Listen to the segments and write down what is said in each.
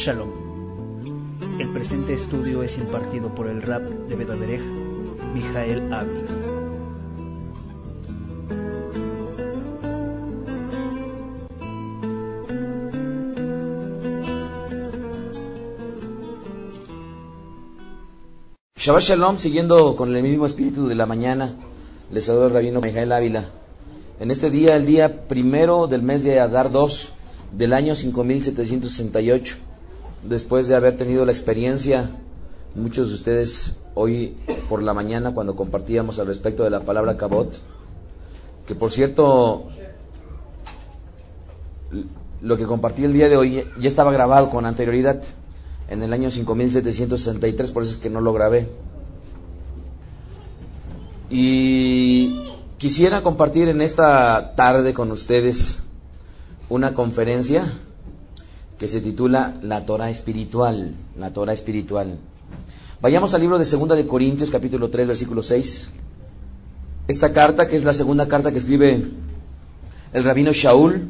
Shalom. El presente estudio es impartido por el rap de Bedaderej, Mijael Ávila. Shabbat Shalom, siguiendo con el mismo espíritu de la mañana, les saluda el rabino Mijael Ávila. En este día, el día primero del mes de Adar 2 del año 5768, después de haber tenido la experiencia, muchos de ustedes hoy por la mañana cuando compartíamos al respecto de la palabra Kabot, que por cierto, lo que compartí el día de hoy ya estaba grabado con anterioridad en el año 5763, por eso es que no lo grabé. Y quisiera compartir en esta tarde con ustedes una conferencia que se titula La Torah espiritual, la Torah espiritual. Vayamos al libro de Segunda de Corintios, capítulo 3, versículo 6. Esta carta, que es la segunda carta que escribe el rabino Shaul,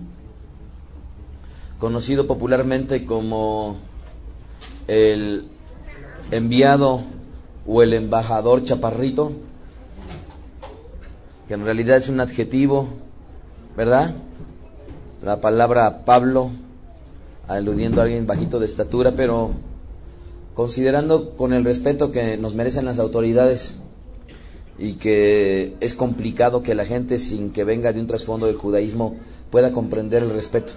conocido popularmente como el enviado o el embajador chaparrito, que en realidad es un adjetivo, ¿verdad? La palabra Pablo, aludiendo a alguien bajito de estatura, pero considerando con el respeto que nos merecen las autoridades y que es complicado que la gente sin que venga de un trasfondo del judaísmo pueda comprender el respeto.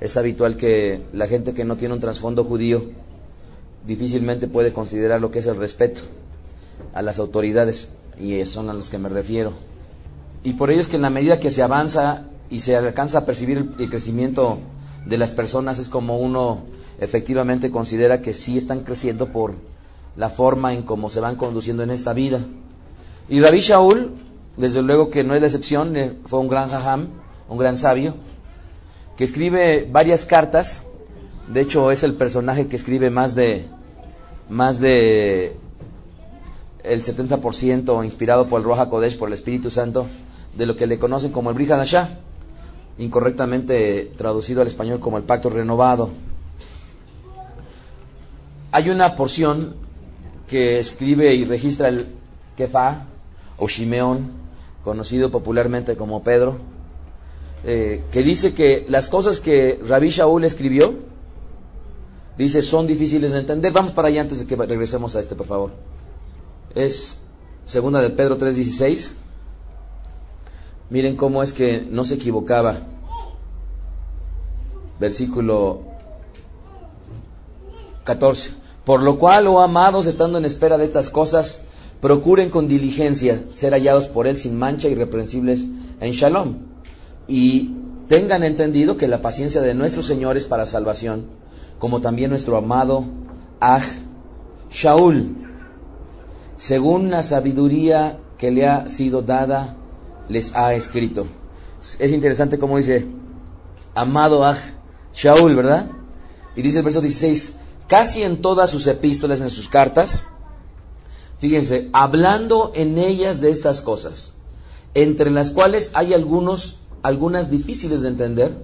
Es habitual que la gente que no tiene un trasfondo judío difícilmente puede considerar lo que es el respeto a las autoridades y son a las que me refiero. Y por ello es que en la medida que se avanza y se alcanza a percibir el, crecimiento de las personas es como uno efectivamente considera que sí están creciendo por la forma en cómo se van conduciendo en esta vida. Y Rabbi Shaul, desde luego que no es la excepción, eh, fue un gran jajam, un gran sabio, que escribe varias cartas, de hecho es el personaje que escribe más de más de el 70% inspirado por el Roja Kodesh, por el Espíritu Santo, de lo que le conocen como el Brihadashah, incorrectamente traducido al español como el Pacto Renovado. Hay una porción que escribe y registra el Kefa o Shimeón, conocido popularmente como Pedro, eh, que dice que las cosas que Rabbi Shaul escribió, dice, son difíciles de entender. Vamos para allá antes de que regresemos a este, por favor. Es segunda de Pedro 3:16. Miren cómo es que no se equivocaba. Versículo 14. Por lo cual, oh amados, estando en espera de estas cosas, procuren con diligencia ser hallados por Él sin mancha, irreprensibles en Shalom. Y tengan entendido que la paciencia de nuestro Señor es para salvación, como también nuestro amado Aj Shaul, según la sabiduría que le ha sido dada, les ha escrito. Es interesante como dice, amado Aj Shaul, ¿verdad? Y dice el verso 16, casi en todas sus epístolas, en sus cartas, fíjense, hablando en ellas de estas cosas, entre las cuales hay algunos, algunas difíciles de entender,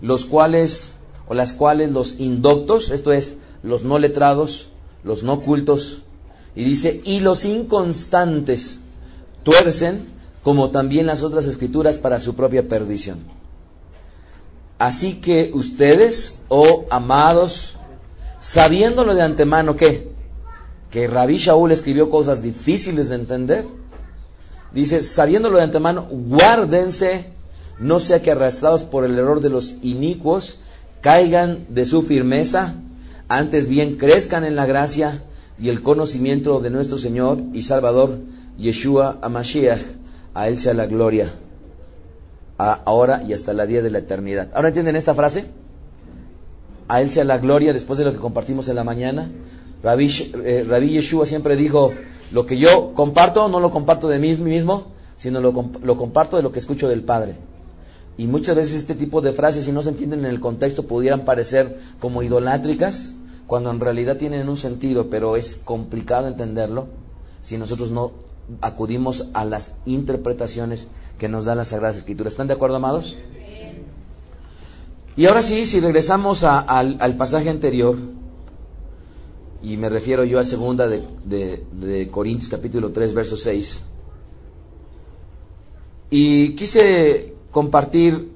los cuales, o las cuales los indoctos, esto es, los no letrados, los no cultos, y dice, y los inconstantes tuercen, como también las otras escrituras, para su propia perdición. Así que ustedes, oh amados, sabiéndolo de antemano que, que Rabí Shaul escribió cosas difíciles de entender, dice, sabiéndolo de antemano, guárdense, no sea que arrastrados por el error de los inicuos, caigan de su firmeza, antes bien crezcan en la gracia y el conocimiento de nuestro Señor y Salvador Yeshua Amashiach, a él sea la gloria, ahora y hasta la día de la eternidad. ¿Ahora entienden esta frase? A él sea la gloria después de lo que compartimos en la mañana. Rabbi, eh, Yeshua siempre dijo, lo que yo comparto no lo comparto de mí mismo, sino lo, lo comparto de lo que escucho del Padre. Y muchas veces este tipo de frases, si no se entienden en el contexto, pudieran parecer como idolátricas, cuando en realidad tienen un sentido, pero es complicado entenderlo si nosotros no acudimos a las interpretaciones que nos dan las Sagradas Escrituras. ¿Están de acuerdo, amados? Y ahora sí, si regresamos al, pasaje anterior, y me refiero yo a segunda de, de Corintios capítulo 3, verso 6, y quise compartir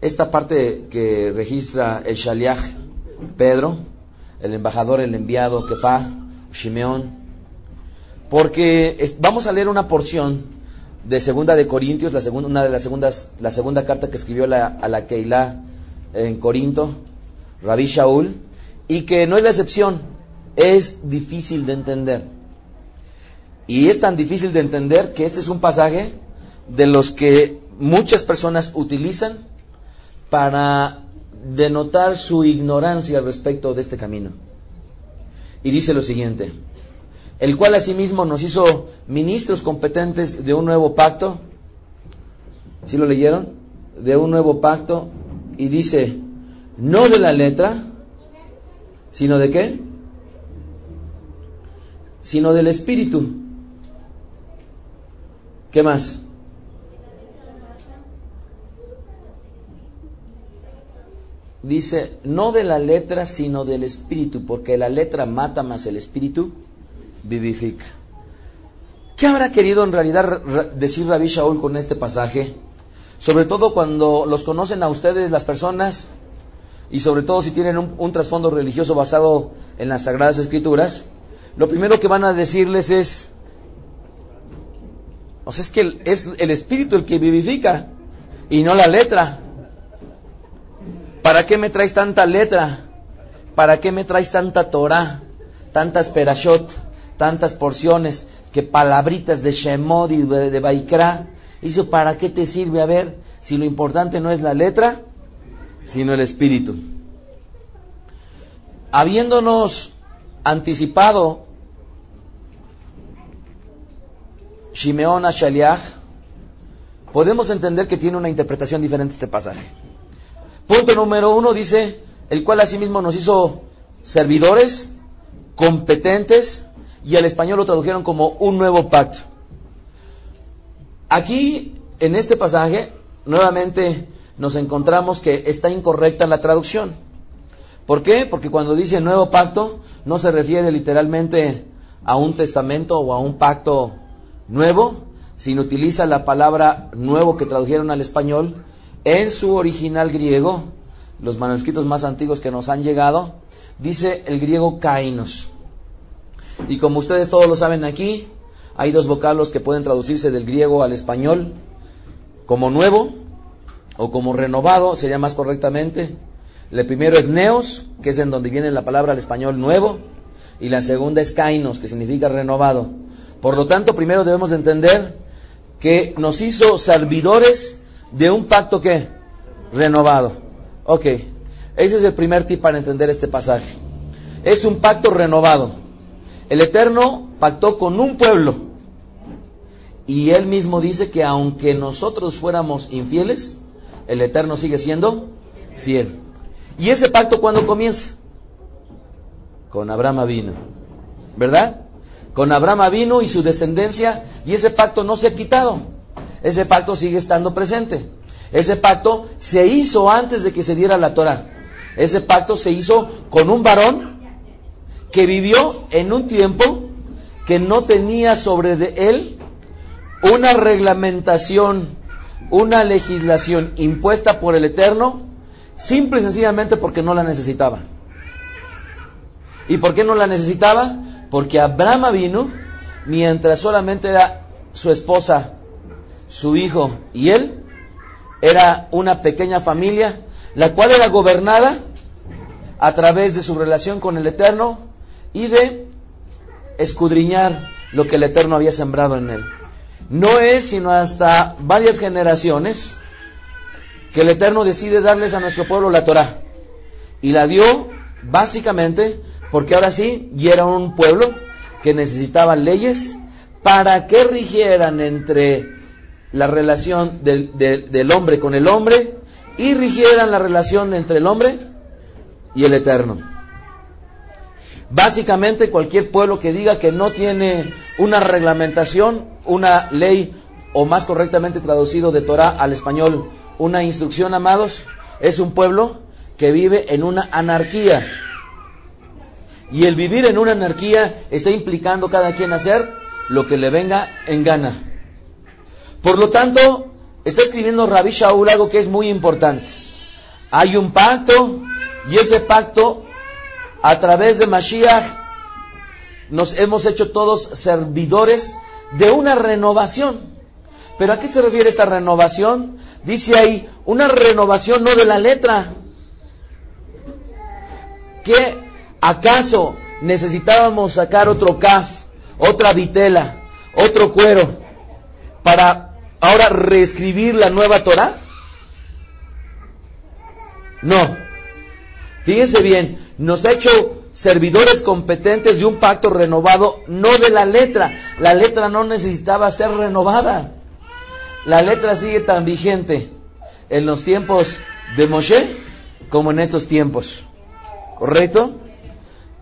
esta parte que registra el Shaliach Pedro, el embajador, el enviado, Kefa, Shimeón, porque vamos a leer una porción de Segunda de Corintios, la segunda, una de las segundas, la segunda carta que escribió a la Keilah en Corinto, Rabbi Shaul, y que no es la excepción, es difícil de entender. Y es tan difícil de entender que este es un pasaje de los que muchas personas utilizan para denotar su ignorancia respecto de este camino. Y dice lo siguiente, el cual asimismo nos hizo ministros competentes de un nuevo pacto. ¿Sí lo leyeron? De un nuevo pacto. Y dice, no de la letra, sino de qué? Sino del espíritu. ¿Qué más? dice, no de la letra, sino del espíritu, porque la letra mata más el espíritu vivifica. ¿Qué habrá querido en realidad decir Rabbi Shaul con este pasaje? Sobre todo cuando los conocen a ustedes las personas y sobre todo si tienen un, trasfondo religioso basado en las Sagradas Escrituras, lo primero que van a decirles es, o sea, es que es el espíritu el que vivifica y no la letra. ¿Para qué me traes tanta letra? ¿Para qué me traes tanta Torah? Tantas perashot, tantas porciones, que palabritas de Shemod y de, Baikra. Dice, ¿para qué te sirve? A ver, si lo importante no es la letra, sino el espíritu. Habiéndonos anticipado Shimeon a podemos entender que tiene una interpretación diferente este pasaje. Punto número uno dice, el cual asimismo nos hizo servidores, competentes, y al español lo tradujeron como un nuevo pacto. Aquí, en este pasaje, nuevamente nos encontramos que está incorrecta la traducción. ¿Por qué? Porque cuando dice nuevo pacto, no se refiere literalmente a un testamento o a un pacto nuevo, sino utiliza la palabra nuevo que tradujeron al español en su original griego, los manuscritos más antiguos que nos han llegado, dice el griego kainos. Y como ustedes todos lo saben aquí, hay dos vocablos que pueden traducirse del griego al español como nuevo o como renovado, sería más correctamente. El primero es neos, que es en donde viene la palabra al español nuevo, y la segunda es kainos, que significa renovado. Por lo tanto, primero debemos entender que nos hizo servidores de un pacto que renovado. Ok, ese es el primer tip para entender este pasaje. Es un pacto renovado. El Eterno pactó con un pueblo. Y él mismo dice que aunque nosotros fuéramos infieles, el Eterno sigue siendo fiel. ¿Y ese pacto cuándo comienza? Con Abraham vino. ¿Verdad? Con Abraham vino y su descendencia y ese pacto no se ha quitado ese pacto sigue estando presente. Ese pacto se hizo antes de que se diera la Torah. Ese pacto se hizo con un varón que vivió en un tiempo que no tenía sobre él una reglamentación, una legislación impuesta por el Eterno, simple y sencillamente porque no la necesitaba. ¿Y por qué no la necesitaba? Porque Abraham vino mientras solamente era su esposa su hijo y él, era una pequeña familia, la cual era gobernada a través de su relación con el Eterno y de escudriñar lo que el Eterno había sembrado en él. No es sino hasta varias generaciones que el Eterno decide darles a nuestro pueblo la Torah. Y la dio básicamente porque ahora sí ya era un pueblo que necesitaba leyes para que rigieran entre la relación del, del hombre con el hombre y rigieran la relación entre el hombre y el Eterno. Básicamente cualquier pueblo que diga que no tiene una reglamentación, una ley, o más correctamente traducido de Torah al español, una instrucción, amados, es un pueblo que vive en una anarquía. Y el vivir en una anarquía está implicando cada quien hacer lo que le venga en gana. Por lo tanto, está escribiendo Rabbi Shaul algo que es muy importante. Hay un pacto y ese pacto a través de Mashiach nos hemos hecho todos servidores de una renovación. ¿Pero a qué se refiere esta renovación? Dice ahí, una renovación no de la letra. ¿Qué acaso necesitábamos sacar otro caf, otra vitela, otro cuero para ahora reescribir la nueva Torah? No. Fíjense bien, nos ha hecho servidores competentes de un pacto renovado, no de la letra. La letra no necesitaba ser renovada. La letra sigue tan vigente en los tiempos de Moshe como en estos tiempos. ¿Correcto?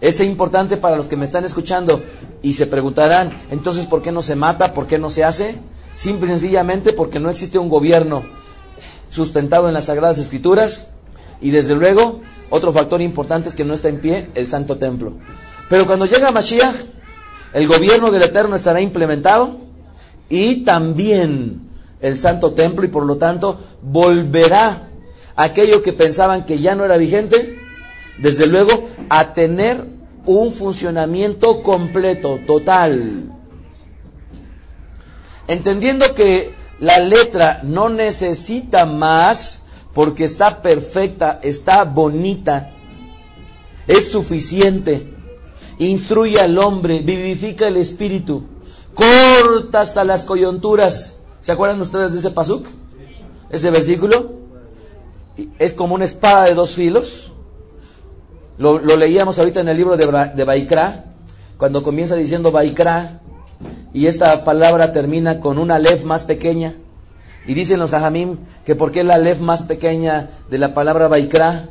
Es importante para los que me están escuchando y se preguntarán, entonces, ¿por qué no se mata? ¿Por qué no se hace? Simple y sencillamente porque no existe un gobierno sustentado en las Sagradas Escrituras y desde luego otro factor importante es que no está en pie el Santo Templo. Pero cuando llega Mashiach, el gobierno del Eterno estará implementado y también el Santo Templo y por lo tanto volverá aquello que pensaban que ya no era vigente, desde luego, a tener un funcionamiento completo, total. Entendiendo que la letra no necesita más, porque está perfecta, está bonita, es suficiente. Instruye al hombre, vivifica el espíritu, corta hasta las coyunturas. ¿Se acuerdan ustedes de ese pasuk? Ese versículo es como una espada de dos filos. Lo, leíamos ahorita en el libro de, de Baikra, cuando comienza diciendo Baikra, y esta palabra termina con una lef más pequeña. Y dicen los hajamim que porque es la lef más pequeña de la palabra Baikra,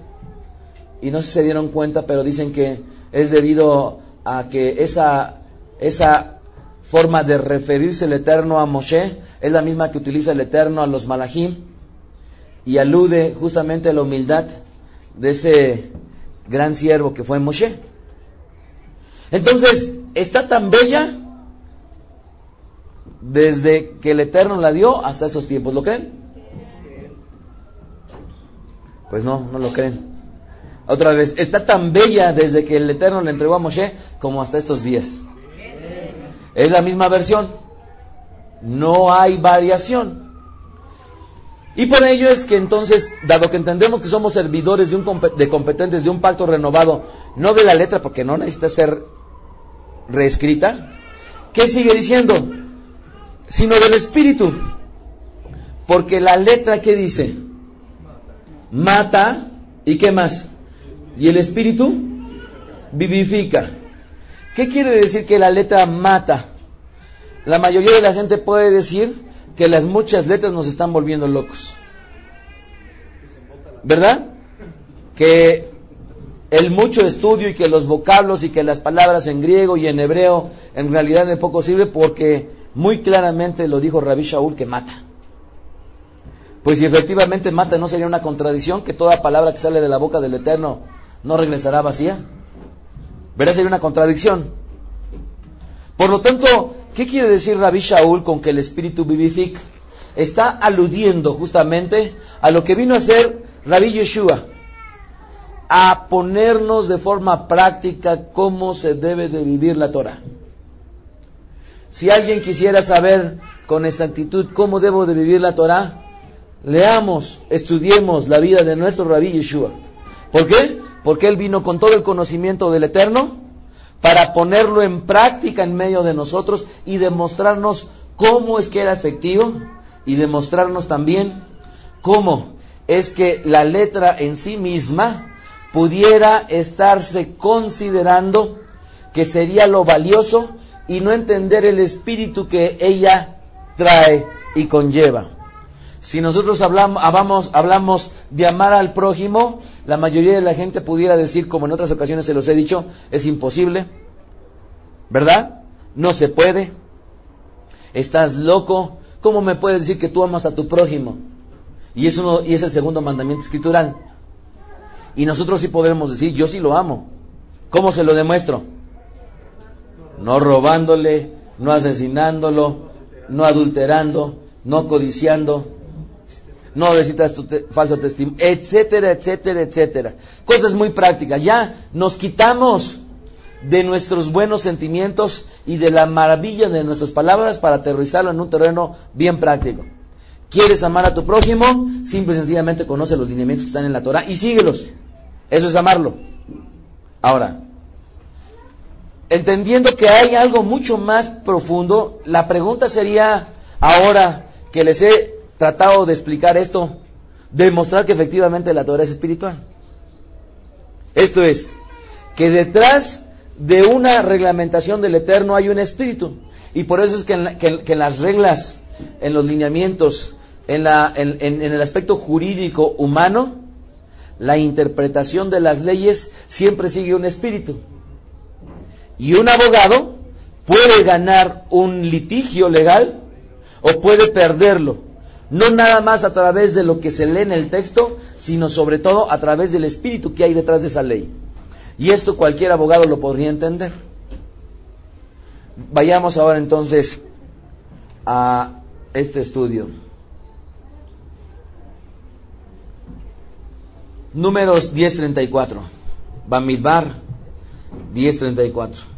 y no se dieron cuenta, pero dicen que es debido a que esa, esa forma de referirse el Eterno a Moshe es la misma que utiliza el Eterno a los Malachim y alude justamente a la humildad de ese gran siervo que fue Moshe. Entonces, está tan bella desde que el Eterno la dio hasta esos tiempos. ¿Lo creen? Pues no, no lo creen. Otra vez, está tan bella desde que el Eterno le entregó a Moshe como hasta estos días. Es la misma versión. No hay variación. Y por ello es que entonces, dado que entendemos que somos servidores de, un, de competentes de un pacto renovado, no de la letra, porque no necesita ser reescrita, ¿qué sigue diciendo? Sino del espíritu. Porque la letra que dice, mata, ¿y qué más? Y el espíritu vivifica. ¿Qué quiere decir que la letra mata? La mayoría de la gente puede decir que las muchas letras nos están volviendo locos. ¿Verdad? Que el mucho estudio y que los vocablos y que las palabras en griego y en hebreo en realidad es poco sirve porque muy claramente lo dijo Rabbi Shaul que mata. Pues si efectivamente mata, ¿no sería una contradicción que toda palabra que sale de la boca del Eterno no regresará vacía? ¿Verá? Sería una contradicción. Por lo tanto, ¿qué quiere decir Rabbi Shaul con que el Espíritu vivifica? Está aludiendo justamente a lo que vino a hacer Rabbi Yeshua, a ponernos de forma práctica cómo se debe de vivir la Torah. Si alguien quisiera saber con exactitud cómo debo de vivir la Torah, leamos, estudiemos la vida de nuestro rabí Yeshua. ¿Por qué? Porque él vino con todo el conocimiento del Eterno, para ponerlo en práctica en medio de nosotros y demostrarnos cómo es que era efectivo y demostrarnos también cómo es que la letra en sí misma pudiera estarse considerando que sería lo valioso y no entender el espíritu que ella trae y conlleva. Si nosotros hablamos, hablamos, hablamos de amar al prójimo, la mayoría de la gente pudiera decir, como en otras ocasiones se los he dicho, es imposible, ¿verdad? No se puede. Estás loco. ¿Cómo me puedes decir que tú amas a tu prójimo? Y, eso y es el segundo mandamiento escritural. Y nosotros sí podremos decir, yo sí lo amo. ¿Cómo se lo demuestro? No robándole, no asesinándolo, no adulterando, no codiciando, no necesitas tu falso testimonio, etcétera, etcétera, etcétera. Cosas muy prácticas. Ya nos quitamos de nuestros buenos sentimientos y de la maravilla de nuestras palabras para aterrizarlo en un terreno bien práctico. ¿Quieres amar a tu prójimo? Simple y sencillamente conoce los lineamientos que están en la Torah y síguelos. Eso es amarlo. Ahora, entendiendo que hay algo mucho más profundo, la pregunta sería, ahora que les he tratado de explicar esto, demostrar que efectivamente la Torah es espiritual. Esto es, que detrás de una reglamentación del Eterno hay un espíritu. Y por eso es que en, las reglas, en los lineamientos, en, la, en, en el aspecto jurídico humano, la interpretación de las leyes siempre sigue un espíritu. Y un abogado puede ganar un litigio legal o puede perderlo. No nada más a través de lo que se lee en el texto, sino sobre todo a través del espíritu que hay detrás de esa ley. Y esto cualquier abogado lo podría entender. Vayamos ahora entonces a este estudio. Números 1034. Bamidbar 1034.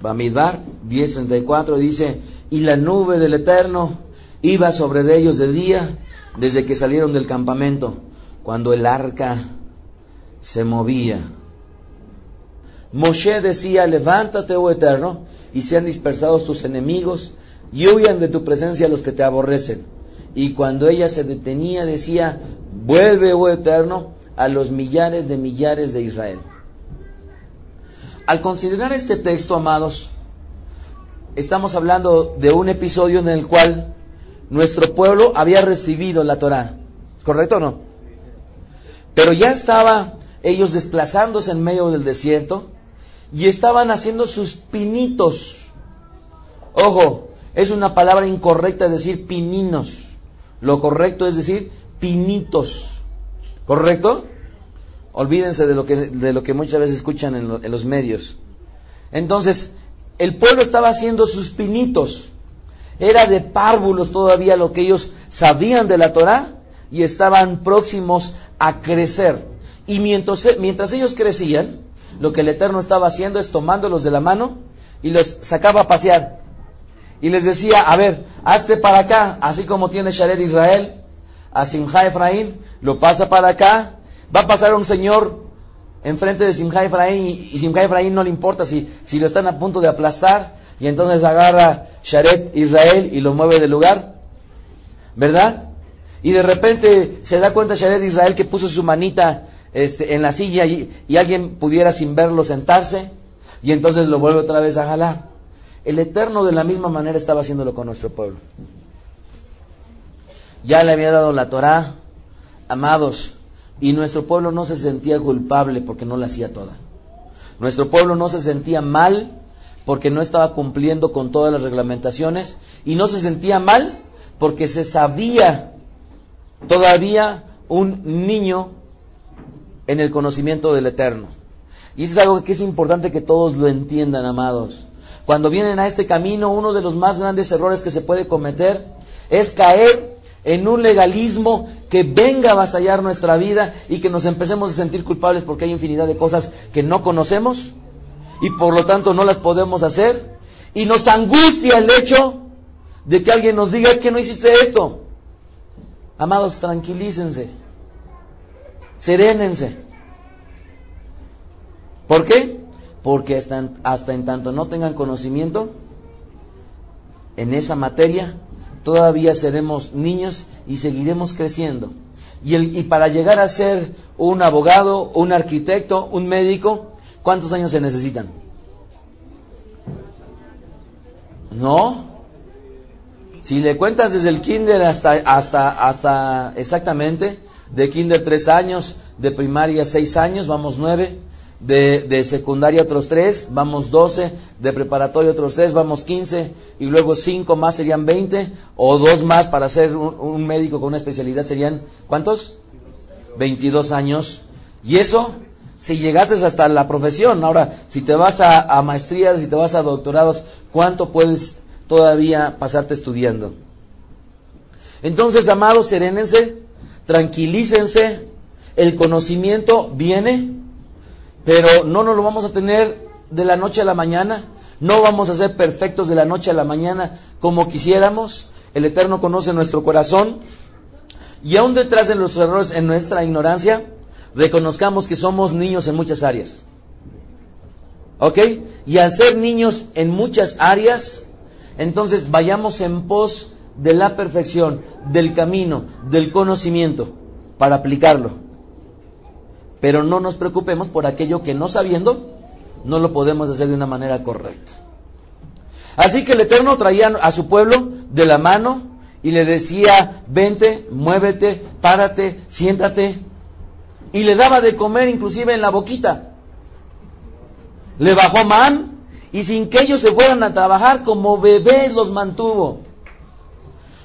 Bamidbar 10:34 dice, y la nube del Eterno iba sobre de ellos de día desde que salieron del campamento, cuando el arca se movía. Moshe decía, levántate, oh Eterno, y sean dispersados tus enemigos, y huyan de tu presencia los que te aborrecen. Y cuando ella se detenía, decía, vuelve, oh Eterno, a los millares de millares de Israel. Al considerar este texto, amados, estamos hablando de un episodio en el cual nuestro pueblo había recibido la Torah. ¿Correcto o no? Pero ya estaba ellos desplazándose en medio del desierto y estaban haciendo sus pinitos. Ojo, es una palabra incorrecta decir pininos. Lo correcto es decir pinitos. ¿Correcto? Olvídense de lo que, de lo que muchas veces escuchan en, los medios. Entonces, el pueblo estaba haciendo sus pinitos. Era de párvulos todavía lo que ellos sabían de la Torah y estaban próximos a crecer. Y mientras, mientras ellos crecían, lo que el Eterno estaba haciendo es tomándolos de la mano y los sacaba a pasear. Y les decía, a ver, hazte para acá, así como tiene Sharet Israel, a Simha Efraín, lo pasa para acá, Va a pasar un señor enfrente de Simcha Efraín y, Simcha Efraín no le importa si, si lo están a punto de aplastar y entonces agarra Sharet Israel y lo mueve del lugar. ¿Verdad? Y de repente se da cuenta Sharet Israel que puso su manita este, en la silla y, y alguien pudiera sin verlo sentarse y entonces lo vuelve otra vez a jalar. El Eterno de la misma manera estaba haciéndolo con nuestro pueblo. Ya le había dado la Torah, amados, y nuestro pueblo no se sentía culpable porque no la hacía toda. Nuestro pueblo no se sentía mal porque no estaba cumpliendo con todas las reglamentaciones y no se sentía mal porque se sabía todavía un niño en el conocimiento del Eterno. Y eso es algo que es importante que todos lo entiendan, amados. Cuando vienen a este camino, uno de los más grandes errores que se puede cometer es caer en un legalismo que venga a avasallar nuestra vida y que nos empecemos a sentir culpables porque hay infinidad de cosas que no conocemos y por lo tanto no las podemos hacer y nos angustia el hecho de que alguien nos diga es que no hiciste esto. Amados, tranquilícense, serénense. ¿Por qué? Porque hasta, hasta en tanto no tengan conocimiento en esa materia, todavía seremos niños y seguiremos creciendo. Y, el, y para llegar a ser un abogado, un arquitecto, un médico, ¿cuántos años se necesitan? No. Si le cuentas desde el kinder hasta, hasta, hasta exactamente, de kinder tres años, de primaria seis años, vamos nueve, de, de, secundaria otros tres, vamos doce, de preparatoria otros tres, vamos quince, y luego cinco más serían veinte, o dos más para ser un, un, médico con una especialidad serían, ¿cuántos? Veintidós años. Y eso, si llegases hasta la profesión. Ahora, si te vas a, a maestrías, si te vas a doctorados, ¿cuánto puedes todavía pasarte estudiando? Entonces, amados, serénense, tranquilícense, el conocimiento viene, pero no nos lo vamos a tener de la noche a la mañana, no vamos a ser perfectos de la noche a la mañana como quisiéramos, el Eterno conoce nuestro corazón, y aún detrás de los errores en nuestra ignorancia, reconozcamos que somos niños en muchas áreas. ¿Ok? Y al ser niños en muchas áreas, entonces vayamos en pos de la perfección, del camino, del conocimiento, para aplicarlo. Pero no nos preocupemos por aquello que no sabiendo, no lo podemos hacer de una manera correcta. Así que el Eterno traía a su pueblo de la mano y le decía, vente, muévete, párate, siéntate. Y le daba de comer inclusive en la boquita. Le bajó man y sin que ellos se fueran a trabajar como bebés los mantuvo.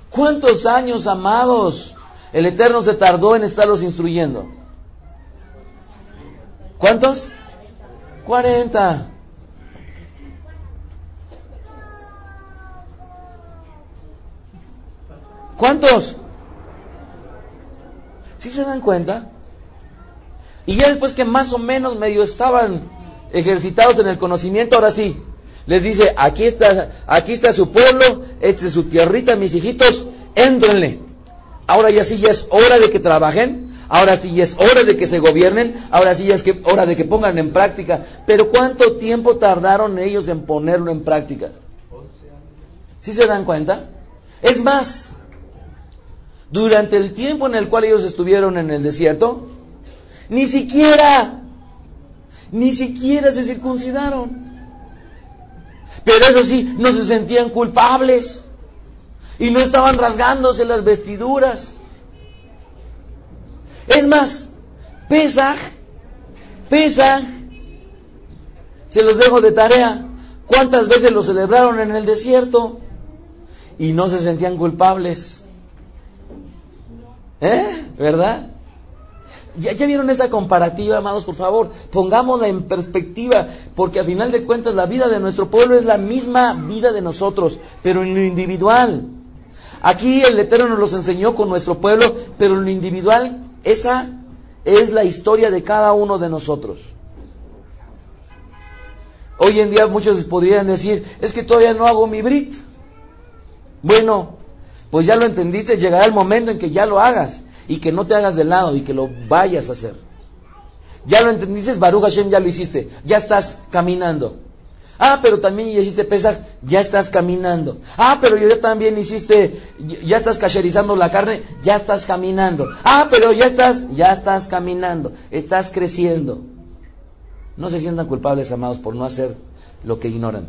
¿Cuántos años, amados, el Eterno se tardó en estarlos instruyendo? ¿Cuántos? 40. ¿Cuántos? ¿Sí se dan cuenta? Y ya después que más o menos medio estaban ejercitados en el conocimiento, ahora sí, les dice, aquí está, aquí está su pueblo, esta es su tierrita, mis hijitos, éntrenle. Ahora ya sí ya es hora de que trabajen, ahora sí es hora de que se gobiernen, ahora sí es que, hora de que pongan en práctica. Pero ¿cuánto tiempo tardaron ellos en ponerlo en práctica? ¿Sí se dan cuenta? Es más, durante el tiempo en el cual ellos estuvieron en el desierto, ni siquiera, ni siquiera se circuncidaron. Pero eso sí, no se sentían culpables. Y no estaban rasgándose las vestiduras. Es más, Pesaj, Pesaj, se los dejo de tarea. ¿Cuántas veces lo celebraron en el desierto? Y no se sentían culpables. ¿Eh? ¿Verdad? ¿Ya, ¿Ya, vieron esa comparativa, amados? Por favor, pongámosla en perspectiva, porque al final de cuentas la vida de nuestro pueblo es la misma vida de nosotros, pero en lo individual. Aquí el Eterno nos los enseñó con nuestro pueblo, pero en lo individual, esa es la historia de cada uno de nosotros. Hoy en día muchos podrían decir, es que todavía no hago mi Brit. Bueno, pues ya lo entendiste, llegará el momento en que ya lo hagas y que no te hagas de lado y que lo vayas a hacer. Ya lo entendiste, Baruch Hashem, ya lo hiciste, ya estás caminando. Ah, pero también ya hiciste pesar, ya estás caminando. Ah, pero yo también hiciste, ya estás cacherizando la carne, ya estás caminando. Ah, pero ya estás, ya estás caminando, estás creciendo. No se sientan culpables, amados, por no hacer lo que ignoran.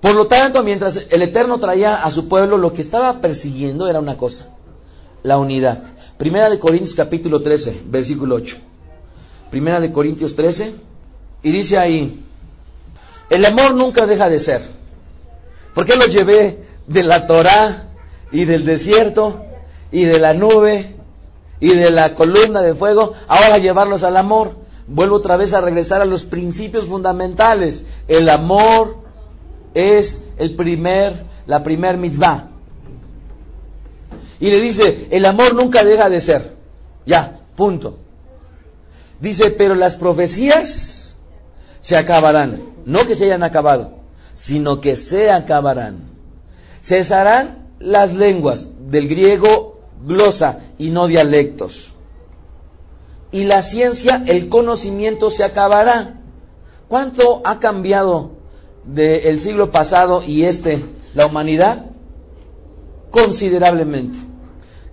Por lo tanto, mientras el Eterno traía a su pueblo, lo que estaba persiguiendo era una cosa, la unidad. Primera de Corintios capítulo 13, versículo 8. Primera de Corintios 13, y dice ahí, el amor nunca deja de ser. ¿Por qué los llevé de la Torá y del desierto y de la nube y de la columna de fuego? Ahora llevarlos al amor. Vuelvo otra vez a regresar a los principios fundamentales. El amor es el primer, la primer mitzvah. Y le dice, el amor nunca deja de ser. Ya, punto. Dice, pero las profecías se acabarán. No que se hayan acabado, sino que se acabarán. Cesarán las lenguas del griego glosa y no dialectos. y la ciencia, el conocimiento se acabará. ¿Cuánto ha cambiado del siglo pasado y este la humanidad? Considerablemente.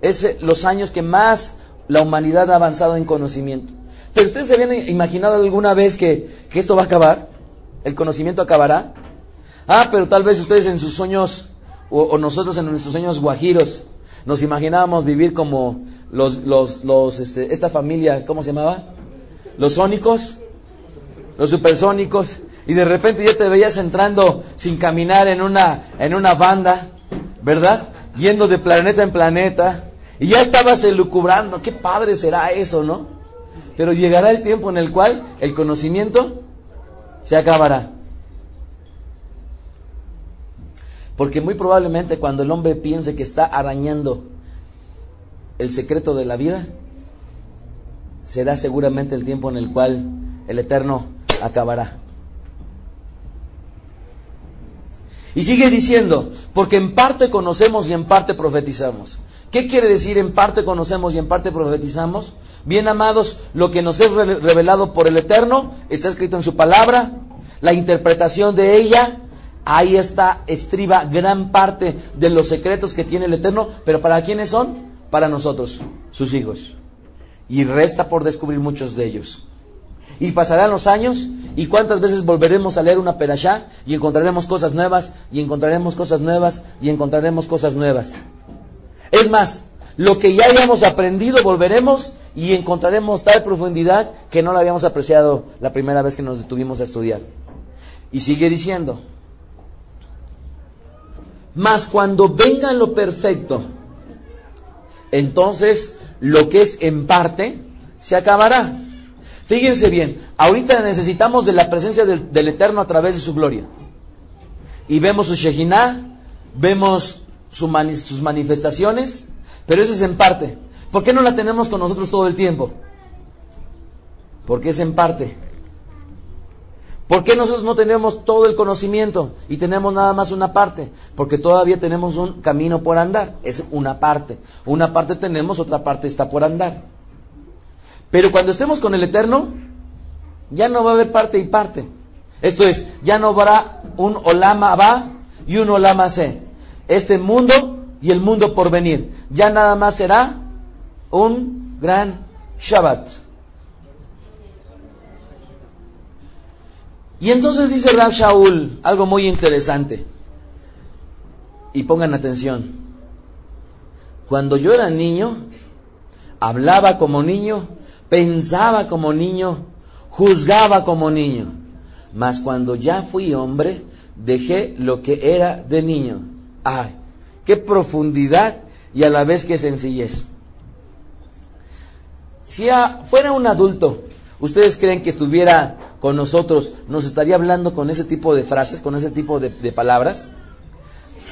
Es los años que más la humanidad ha avanzado en conocimiento. Pero ustedes se habían imaginado alguna vez que, esto va a acabar, el conocimiento acabará. Ah, pero tal vez ustedes en sus sueños, o, nosotros en nuestros sueños guajiros, nos imaginábamos vivir como los, los, los, este, esta familia, ¿cómo se llamaba? Los sónicos, los supersónicos, y de repente ya te veías entrando sin caminar en una, en una banda, ¿verdad? Yendo de planeta en planeta, y ya estabas elucubrando, qué padre será eso, ¿no? Pero llegará el tiempo en el cual el conocimiento se acabará. Porque muy probablemente cuando el hombre piense que está arañando el secreto de la vida, será seguramente el tiempo en el cual el Eterno acabará. Y sigue diciendo, porque en parte conocemos y en parte profetizamos. ¿Qué quiere decir en parte conocemos y en parte profetizamos? Bien amados, lo que nos es revelado por el Eterno está escrito en su palabra, la interpretación de ella, ahí está, estriba gran parte de los secretos que tiene el Eterno, pero ¿para quiénes son? Para nosotros, sus hijos. Y resta por descubrir muchos de ellos. Y pasarán los años, y cuántas veces volveremos a leer una perashá, y encontraremos cosas nuevas, y encontraremos cosas nuevas, y encontraremos cosas nuevas. Es más, lo que ya hayamos aprendido volveremos y encontraremos tal profundidad que no la habíamos apreciado la primera vez que nos detuvimos a estudiar. Y sigue diciendo, mas cuando venga lo perfecto, entonces lo que es en parte se acabará. Fíjense bien, ahorita necesitamos de la presencia del, Eterno a través de su gloria. Y vemos su Shekinah, vemos sus manifestaciones, pero eso es en parte. ¿Por qué no la tenemos con nosotros todo el tiempo? Porque es en parte. ¿Por qué nosotros no tenemos todo el conocimiento y tenemos nada más una parte? Porque todavía tenemos un camino por andar. Es una parte. Una parte tenemos, otra parte está por andar. Pero cuando estemos con el Eterno, ya no va a haber parte y parte. Esto es, ya no habrá un olama va y un olama se este mundo y el mundo por venir. Ya nada más será un gran Shabbat. Y entonces dice Rab Shaul algo muy interesante. Y pongan atención. Cuando yo era niño, hablaba como niño, pensaba como niño, juzgaba como niño. Mas cuando ya fui hombre, dejé lo que era de niño. ¡Ay! ¡Qué profundidad y a la vez qué sencillez! Si fuera un adulto, ¿ustedes creen que estuviera con nosotros, nos estaría hablando con ese tipo de frases, con ese tipo de, palabras?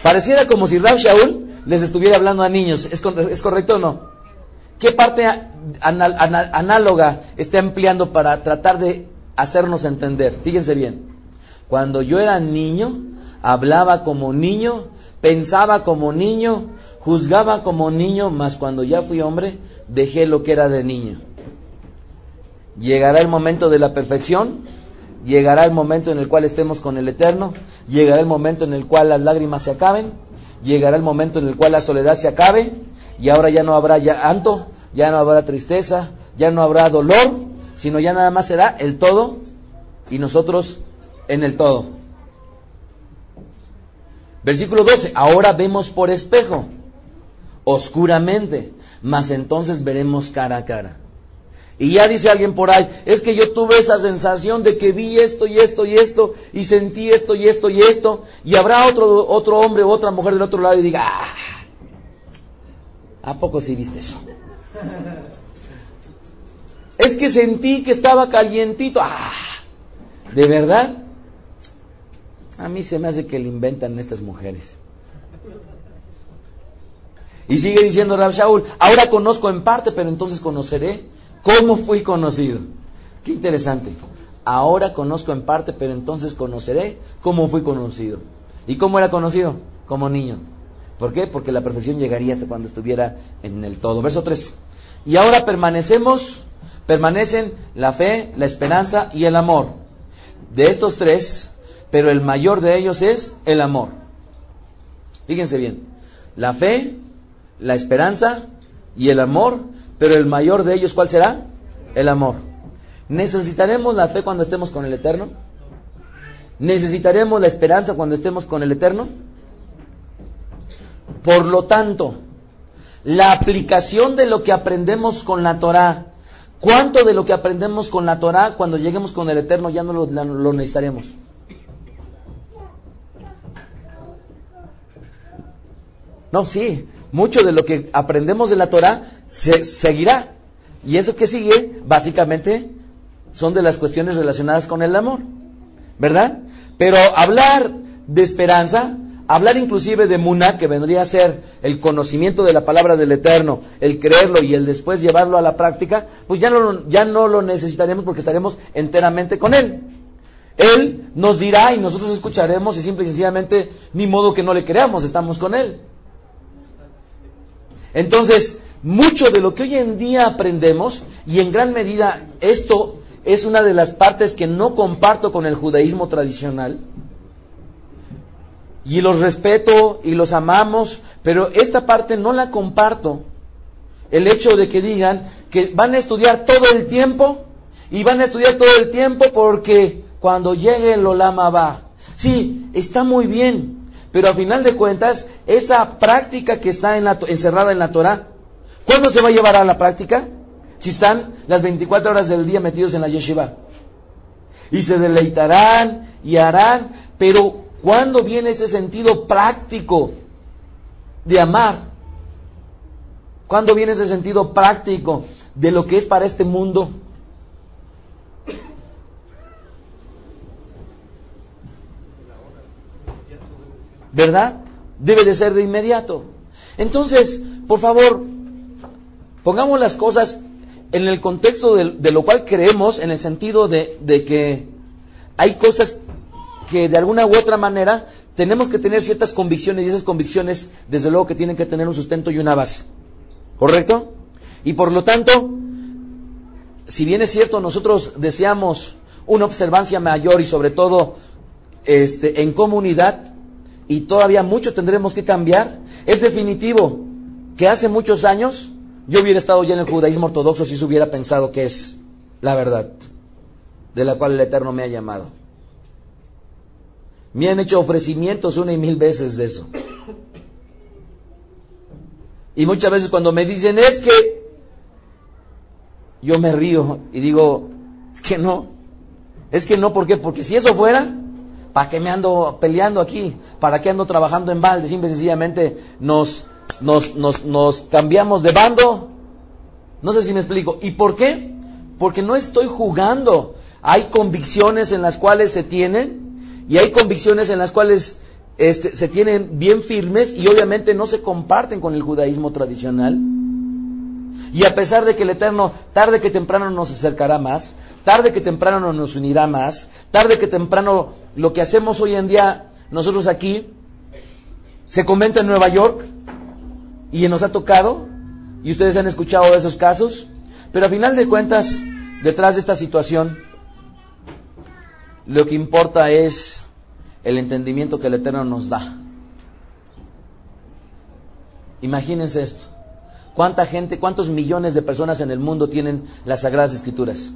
Pareciera como si Rab Shaul les estuviera hablando a niños. ¿Es, correcto o no? ¿Qué parte análoga está empleando para tratar de hacernos entender? Fíjense bien. Cuando yo era niño, hablaba como niño, pensaba como niño, juzgaba como niño, mas cuando ya fui hombre, dejé lo que era de niño. Llegará el momento de la perfección, llegará el momento en el cual estemos con el Eterno, llegará el momento en el cual las lágrimas se acaben, llegará el momento en el cual la soledad se acabe, y ahora ya no habrá llanto, ya no habrá tristeza, ya no habrá dolor, sino ya nada más será el todo y nosotros en el todo. Versículo 12, ahora vemos por espejo, oscuramente, mas entonces veremos cara a cara. Y ya dice alguien por ahí, es que yo tuve esa sensación de que vi esto y esto y esto, y sentí esto y esto y esto, y habrá otro, otro hombre u otra mujer del otro lado y diga, ah, ¿a poco sí viste eso? es que sentí que estaba calientito, ah, ¿de verdad? A mí se me hace que le inventan estas mujeres. Y sigue diciendo Rab Shaul, ahora conozco en parte, pero entonces conoceré cómo fui conocido. Qué interesante. Ahora conozco en parte, pero entonces conoceré cómo fui conocido. ¿Y cómo era conocido? Como niño. ¿Por qué? Porque la perfección llegaría hasta cuando estuviera en el todo. Verso 3. Y ahora permanecemos permanecen la fe, la esperanza y el amor. De estos tres, pero el mayor de ellos es el amor. Fíjense bien, la fe, la esperanza y el amor, pero el mayor de ellos, ¿cuál será? El amor. ¿Necesitaremos la fe cuando estemos con el Eterno? ¿Necesitaremos la esperanza cuando estemos con el Eterno? Por lo tanto, la aplicación de lo que aprendemos con la Torah, ¿cuánto de lo que aprendemos con la Torah cuando lleguemos con el Eterno ya no lo, lo necesitaremos? No, sí, mucho de lo que aprendemos de la Torah se seguirá. Y eso que sigue, básicamente, son de las cuestiones relacionadas con el amor. ¿Verdad? Pero hablar de esperanza, hablar inclusive de Muna, que vendría a ser el conocimiento de la palabra del Eterno, el creerlo y el después llevarlo a la práctica, pues ya no, ya no lo necesitaremos porque estaremos enteramente con Él. Él nos dirá y nosotros escucharemos y simple y sencillamente, ni modo que no le creamos, estamos con Él. Entonces, mucho de lo que hoy en día aprendemos, y en gran medida esto es una de las partes que no comparto con el judaísmo tradicional, y los respeto y los amamos, pero esta parte no la comparto. El hecho de que digan que van a estudiar todo el tiempo y van a estudiar todo el tiempo porque cuando llegue el Olama va. Sí, está muy bien, pero a final de cuentas, esa práctica que está encerrada en la Torah, ¿cuándo se va a llevar a la práctica? Si están las 24 horas del día metidos en la yeshiva. Y se deleitarán y harán, pero ¿cuándo viene ese sentido práctico de amar? ¿Cuándo viene ese sentido práctico de lo que es para este mundo? ¿Verdad? Debe de ser de inmediato. Entonces, por favor, pongamos las cosas en el contexto de, lo cual creemos, en el sentido de, de que hay cosas que de alguna u otra manera tenemos que tener ciertas convicciones y esas convicciones, desde luego que tienen que tener un sustento y una base. ¿Correcto? Y por lo tanto, si bien es cierto, nosotros deseamos una observancia mayor y sobre todo este, en comunidad, y todavía mucho tendremos que cambiar. Es definitivo que hace muchos años yo hubiera estado ya en el judaísmo ortodoxo si se hubiera pensado que es la verdad de la cual el Eterno me ha llamado. Me han hecho ofrecimientos una y mil veces de eso. Y muchas veces cuando me dicen es que yo me río y digo que no. Es que no. Porque si eso fuera, ¿Para qué me ando peleando aquí? ¿Para qué ando trabajando en balde? Simple y sencillamente nos, nos, nos, nos cambiamos de bando. No sé si me explico. ¿Y por qué? Porque no estoy jugando. Hay convicciones en las cuales se tienen y hay convicciones en las cuales este, se tienen bien firmes y obviamente no se comparten con el judaísmo tradicional. Y a pesar de que el Eterno tarde que temprano nos acercará más, tarde que temprano nos unirá más, tarde que temprano lo que hacemos hoy en día nosotros aquí se comenta en Nueva York y nos ha tocado y ustedes han escuchado de esos casos, pero a final de cuentas, detrás de esta situación, lo que importa es el entendimiento que el Eterno nos da. Imagínense esto. ¿Cuánta gente, cuántos millones de personas en el mundo tienen las Sagradas Escrituras?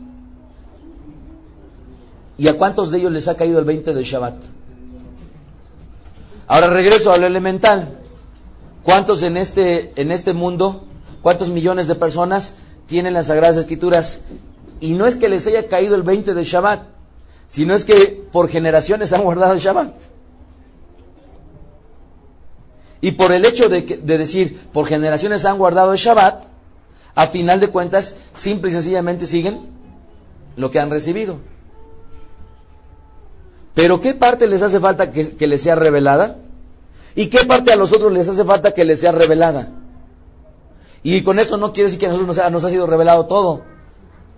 ¿Y a cuántos de ellos les ha caído el 20 de Shabbat? Ahora regreso a lo elemental. ¿Cuántos en este, en este mundo, cuántos millones de personas tienen las Sagradas Escrituras? Y no es que les haya caído el 20 de Shabbat, sino es que por generaciones han guardado el Shabbat. Y por el hecho de, de decir, por generaciones han guardado el Shabbat, a final de cuentas, simple y sencillamente siguen lo que han recibido. Pero ¿qué parte les hace falta que, les sea revelada? ¿Y qué parte a los otros les hace falta que les sea revelada? Y con esto no quiere decir que a nosotros nos ha, sido revelado todo.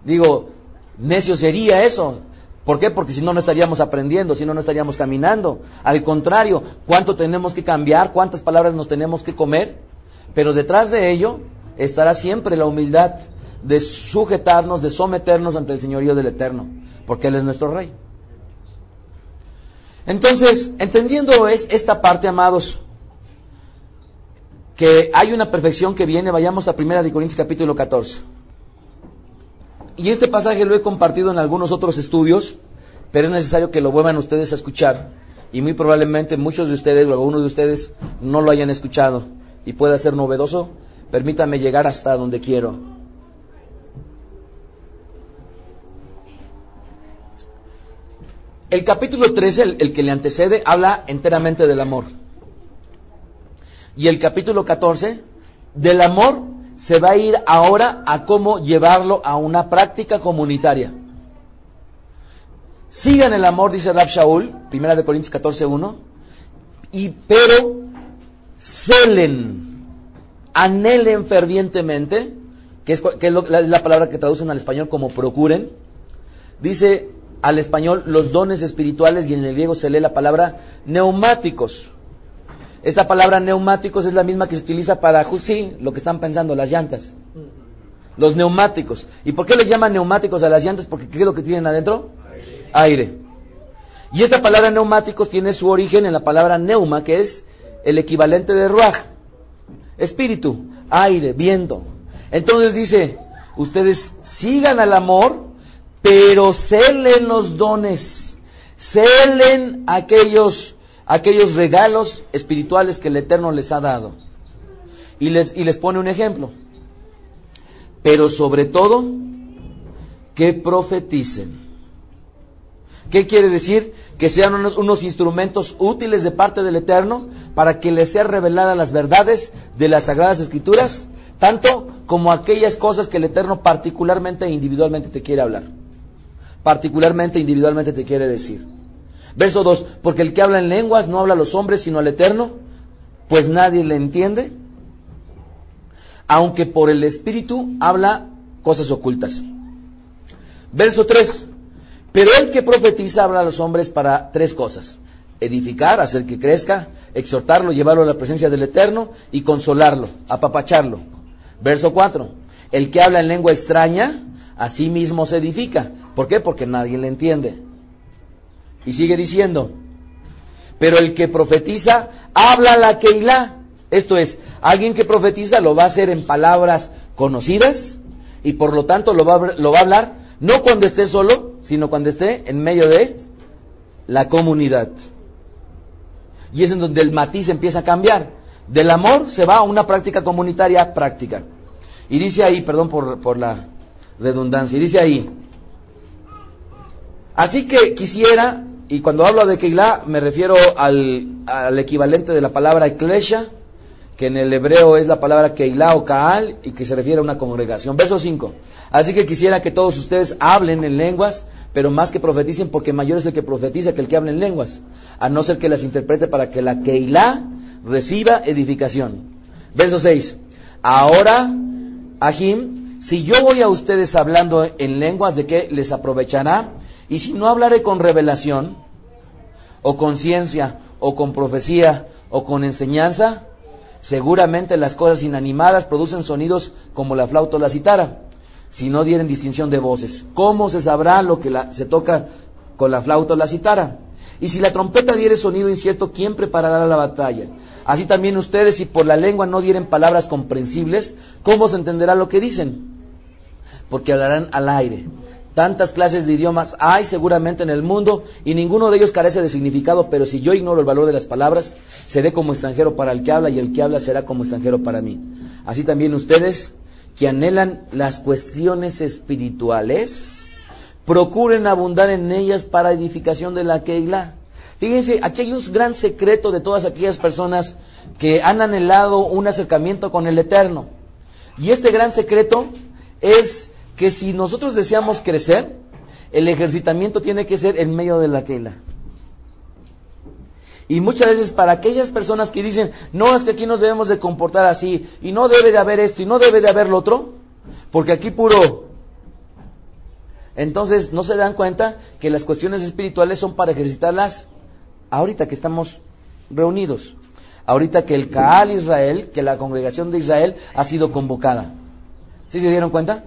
Digo, necio sería eso. ¿Por qué? Porque si no, no estaríamos aprendiendo, si no, no estaríamos caminando. Al contrario, ¿cuánto tenemos que cambiar? ¿Cuántas palabras nos tenemos que comer? Pero detrás de ello estará siempre la humildad de sujetarnos, de someternos ante el señorío del Eterno, porque Él es nuestro Rey. Entonces, entendiendo es esta parte, amados, que hay una perfección que viene, vayamos a 1 de Corintios capítulo 14. Y este pasaje lo he compartido en algunos otros estudios, pero es necesario que lo vuelvan ustedes a escuchar. Y muy probablemente muchos de ustedes o algunos de ustedes no lo hayan escuchado y pueda ser novedoso. Permítame llegar hasta donde quiero. El capítulo 13, el, que le antecede, habla enteramente del amor. Y el capítulo 14, del amor, se va a ir ahora a cómo llevarlo a una práctica comunitaria. Sigan el amor, dice Rab Shaul, primera de Corintios 14, 1, y pero celen, anhelen fervientemente, que es, la palabra que traducen al español como procuren, dice al español los dones espirituales y en el griego se lee la palabra neumáticos. Esta palabra neumáticos es la misma que se utiliza para, sí, lo que están pensando, las llantas. Los neumáticos. ¿Y por qué le llaman neumáticos a las llantas? Porque ¿qué es lo que tienen adentro? Aire. Aire. Y esta palabra neumáticos tiene su origen en la palabra neuma, que es el equivalente de ruaj. Espíritu, aire, viento. Entonces dice, ustedes sigan al amor, pero celen los dones, celen aquellos, aquellos regalos espirituales que el Eterno les ha dado. Y les, y les pone un ejemplo. Pero sobre todo, que profeticen. ¿Qué quiere decir? Que sean unos, unos, instrumentos útiles de parte del Eterno para que les sea revelada las verdades de las Sagradas Escrituras, tanto como aquellas cosas que el Eterno particularmente e individualmente te quiere hablar particularmente individualmente te quiere decir. Verso 2, porque el que habla en lenguas no habla a los hombres sino al Eterno, pues nadie le entiende, aunque por el Espíritu habla cosas ocultas. Verso 3, pero el que profetiza habla a los hombres para tres cosas, edificar, hacer que crezca, exhortarlo, llevarlo a la presencia del Eterno y consolarlo, apapacharlo. Verso 4, el que habla en lengua extraña, a sí mismo se edifica. ¿Por qué? Porque nadie le entiende. Y sigue diciendo, pero el que profetiza habla la Keilah. Esto es, alguien que profetiza lo va a hacer en palabras conocidas y por lo tanto lo va, a, hablar no cuando esté solo, sino cuando esté en medio de la comunidad. Y es en donde el matiz empieza a cambiar. Del amor se va a una práctica comunitaria práctica. Y dice ahí, perdón por, por la redundancia. Y dice ahí, así que quisiera, y cuando hablo de Keilah me refiero al, al equivalente de la palabra Ecclesia, que en el hebreo es la palabra Keilah o Kaal, y que se refiere a una congregación. Verso 5. Así que quisiera que todos ustedes hablen en lenguas, pero más que profeticen, porque mayor es el que profetiza que el que habla en lenguas, a no ser que las interprete para que la Keilah reciba edificación. Verso 6. Ahora, Ahim, si yo voy a ustedes hablando en lenguas, ¿de qué les aprovechará? Y si no hablaré con revelación, o con ciencia, o con profecía, o con enseñanza, seguramente las cosas inanimadas producen sonidos como la flauta o la citara, si no dieren distinción de voces. ¿Cómo se sabrá lo que se toca con la flauta o la citara? Y si la trompeta diere sonido incierto, ¿quién preparará la batalla? Así también ustedes, si por la lengua no dieren palabras comprensibles, ¿cómo se entenderá lo que dicen? Porque hablarán al aire. Tantas clases de idiomas hay seguramente en el mundo y ninguno de ellos carece de significado, pero si yo ignoro el valor de las palabras, seré como extranjero para el que habla y el que habla será como extranjero para mí. Así también ustedes, que anhelan las cuestiones espirituales, procuren abundar en ellas para edificación de la Keilah. Fíjense, aquí hay un gran secreto de todas aquellas personas que han anhelado un acercamiento con el Eterno. Y este gran secreto es que si nosotros deseamos crecer, el ejercitamiento tiene que ser en medio de la Keilah. Y muchas veces para aquellas personas que dicen, no, es que aquí nos debemos de comportar así, y no debe de haber esto, y no debe de haber lo otro, porque aquí puro entonces, ¿no se dan cuenta que las cuestiones espirituales son para ejercitarlas ahorita que estamos reunidos? Ahorita que el Kaal Israel, que la congregación de Israel ha sido convocada. ¿Sí se dieron cuenta?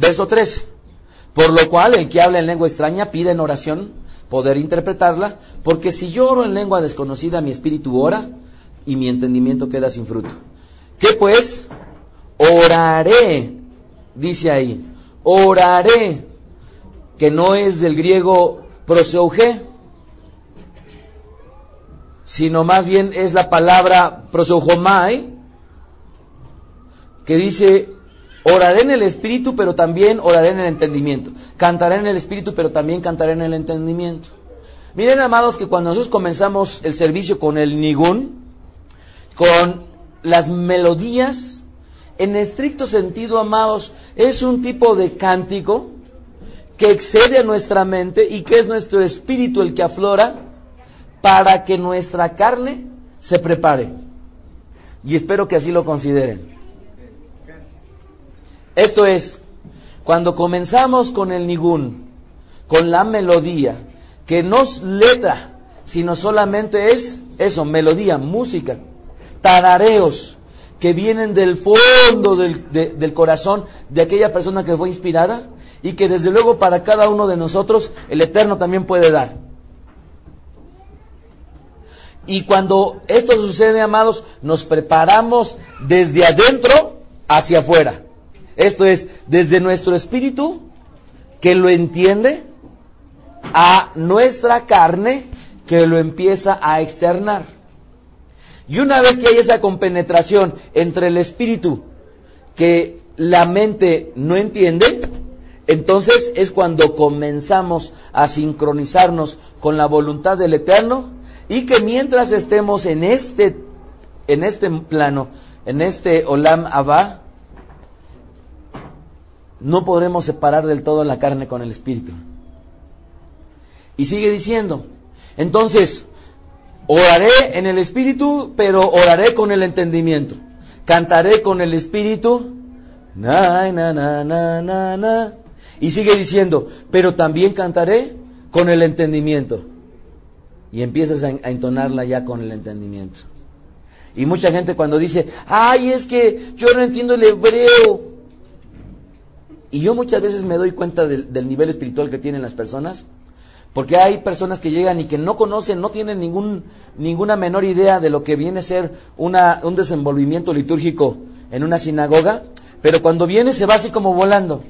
Verso 13. Por lo cual el que habla en lengua extraña pide en oración poder interpretarla, porque si yo oro en lengua desconocida, mi espíritu ora y mi entendimiento queda sin fruto. ¿Qué pues? Oraré, dice ahí, oraré, que no es del griego proseuge, sino más bien es la palabra proseujomai, que dice, oraré en el espíritu, pero también oraré en el entendimiento. Cantaré en el espíritu, pero también cantaré en el entendimiento. Miren, amados, que cuando nosotros comenzamos el servicio con el nigún, con las melodías, en estricto sentido, amados, es un tipo de cántico que excede a nuestra mente y que es nuestro espíritu el que aflora para que nuestra carne se prepare. Y espero que así lo consideren. Esto es, cuando comenzamos con el nigún, con la melodía, que no es letra, sino solamente es eso, melodía, música, tarareos que vienen del fondo del, del corazón de aquella persona que fue inspirada y que desde luego para cada uno de nosotros el Eterno también puede dar. Y cuando esto sucede, amados, nos preparamos desde adentro hacia afuera. Esto es, desde nuestro espíritu, que lo entiende, a nuestra carne, que lo empieza a externar. Y una vez que hay esa compenetración entre el espíritu, que la mente no entiende, entonces es cuando comenzamos a sincronizarnos con la voluntad del Eterno y que mientras estemos en este, en este plano, en este Olam Abba, no podremos separar del todo la carne con el espíritu. Y sigue diciendo, entonces, oraré en el espíritu, pero oraré con el entendimiento. Cantaré con el espíritu, na, na, na, na, na, na. Y sigue diciendo, pero también cantaré con el entendimiento. Y empiezas a, a entonarla ya con el entendimiento. Y mucha gente cuando dice, ay, es que yo no entiendo el hebreo, y yo muchas veces me doy cuenta del, nivel espiritual que tienen las personas, porque hay personas que llegan y que no conocen, no tienen ningún, ninguna menor idea de lo que viene a ser una, un desenvolvimiento litúrgico en una sinagoga, pero cuando viene se va así como volando.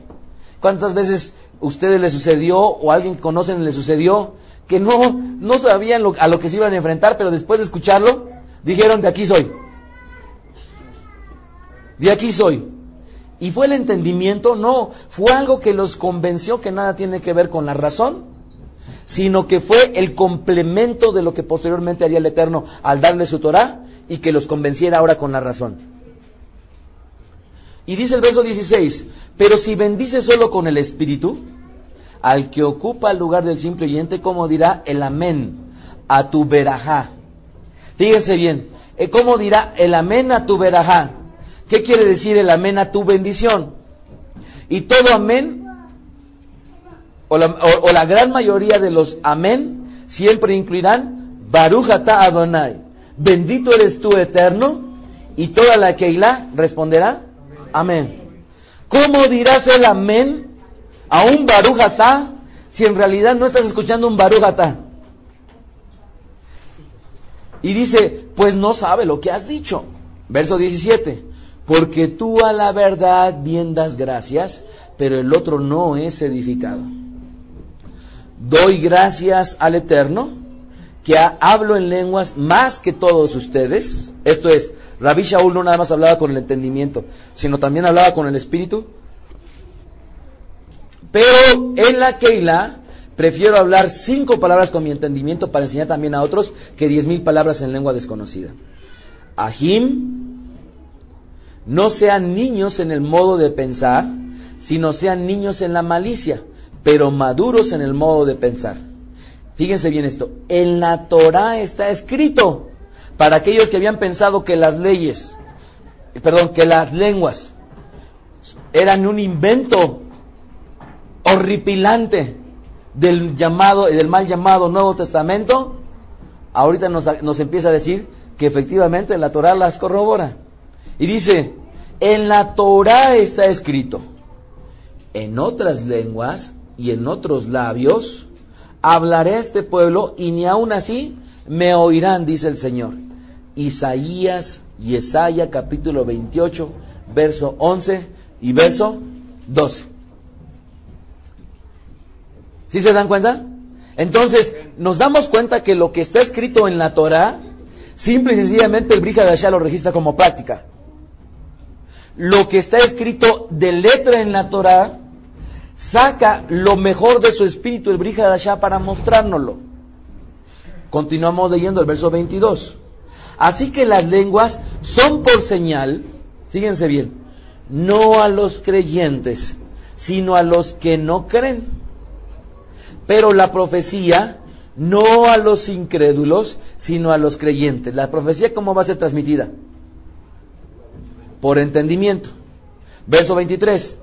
¿Cuántas veces a ustedes les sucedió o a alguien que conocen le sucedió que no, no sabían lo, a lo que se iban a enfrentar, pero después de escucharlo, dijeron, de aquí soy. De aquí soy. ¿Y fue el entendimiento? No, fue algo que los convenció que nada tiene que ver con la razón, sino que fue el complemento de lo que posteriormente haría el Eterno al darle su Torah y que los convenciera ahora con la razón. Y dice el verso 16, pero si bendice solo con el Espíritu, al que ocupa el lugar del simple oyente, como dirá el amén a tu verajá. Fíjense bien, ¿cómo dirá el amén a tu verajá? ¿Qué quiere decir el amén a tu bendición? Y todo amén, o la, gran mayoría de los amén, siempre incluirán Barujata Adonai. Bendito eres tú eterno. Y toda la Keilah responderá amén. ¿Cómo dirás el amén a un Barujata si en realidad no estás escuchando un Barujata? Y dice, pues no sabe lo que has dicho. Verso 17 porque tú a la verdad bien das gracias, pero el otro no es edificado. Doy gracias al Eterno, que hablo en lenguas más que todos ustedes. Esto es, Rabbi Shaul no nada más hablaba con el entendimiento, sino también hablaba con el espíritu. Pero en la Keilah prefiero hablar cinco palabras con mi entendimiento para enseñar también a otros que diez mil palabras en lengua desconocida. Ahim, no sean niños en el modo de pensar, sino sean niños en la malicia, pero maduros en el modo de pensar. Fíjense bien esto, en la Torah está escrito para aquellos que habían pensado que las leyes, perdón, que las lenguas eran un invento horripilante del llamado, del mal llamado Nuevo Testamento, ahorita nos, nos empieza a decir que efectivamente la Torah las corrobora. Y dice, en la Torah está escrito en otras lenguas y en otros labios, hablaré a este pueblo y ni aun así me oirán, dice el Señor. Isaías y Esaya capítulo 28, verso 11 y verso 12. ¿Sí se dan cuenta? Entonces, nos damos cuenta que lo que está escrito en la Torah, simple y sencillamente el Brija de lo registra como práctica. Lo que está escrito de letra en la Torah, saca lo mejor de su espíritu el Brija de para mostrárnoslo. Continuamos leyendo el verso 22. Así que las lenguas son por señal, fíjense bien, no a los creyentes, sino a los que no creen. Pero la profecía no a los incrédulos, sino a los creyentes. La profecía, ¿cómo va a ser transmitida? Por entendimiento. Verso 23.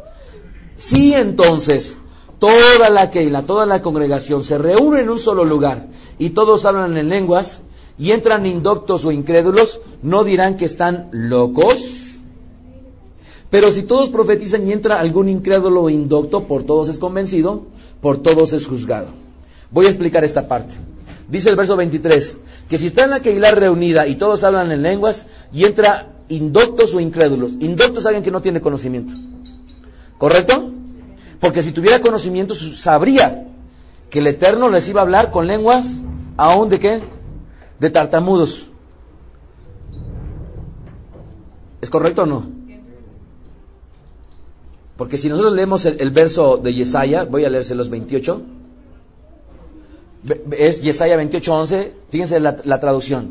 Si entonces toda la Keila, toda la congregación se reúne en un solo lugar y todos hablan en lenguas y entran indoctos o incrédulos, no dirán que están locos. Pero si todos profetizan y entra algún incrédulo o indocto, por todos es convencido, por todos es juzgado. Voy a explicar esta parte. Dice el verso 23, que si está en la Keilah reunida y todos hablan en lenguas y entra indoctos o incrédulos. Indoctos es alguien que no tiene conocimiento. ¿Correcto? Porque si tuviera conocimiento sabría que el Eterno les iba a hablar con lenguas, aún de qué? De tartamudos. ¿Es correcto o no? Porque si nosotros leemos el, verso de Yesaya, voy a leerse los 28, es Yesaya 28, 11, fíjense la, la traducción.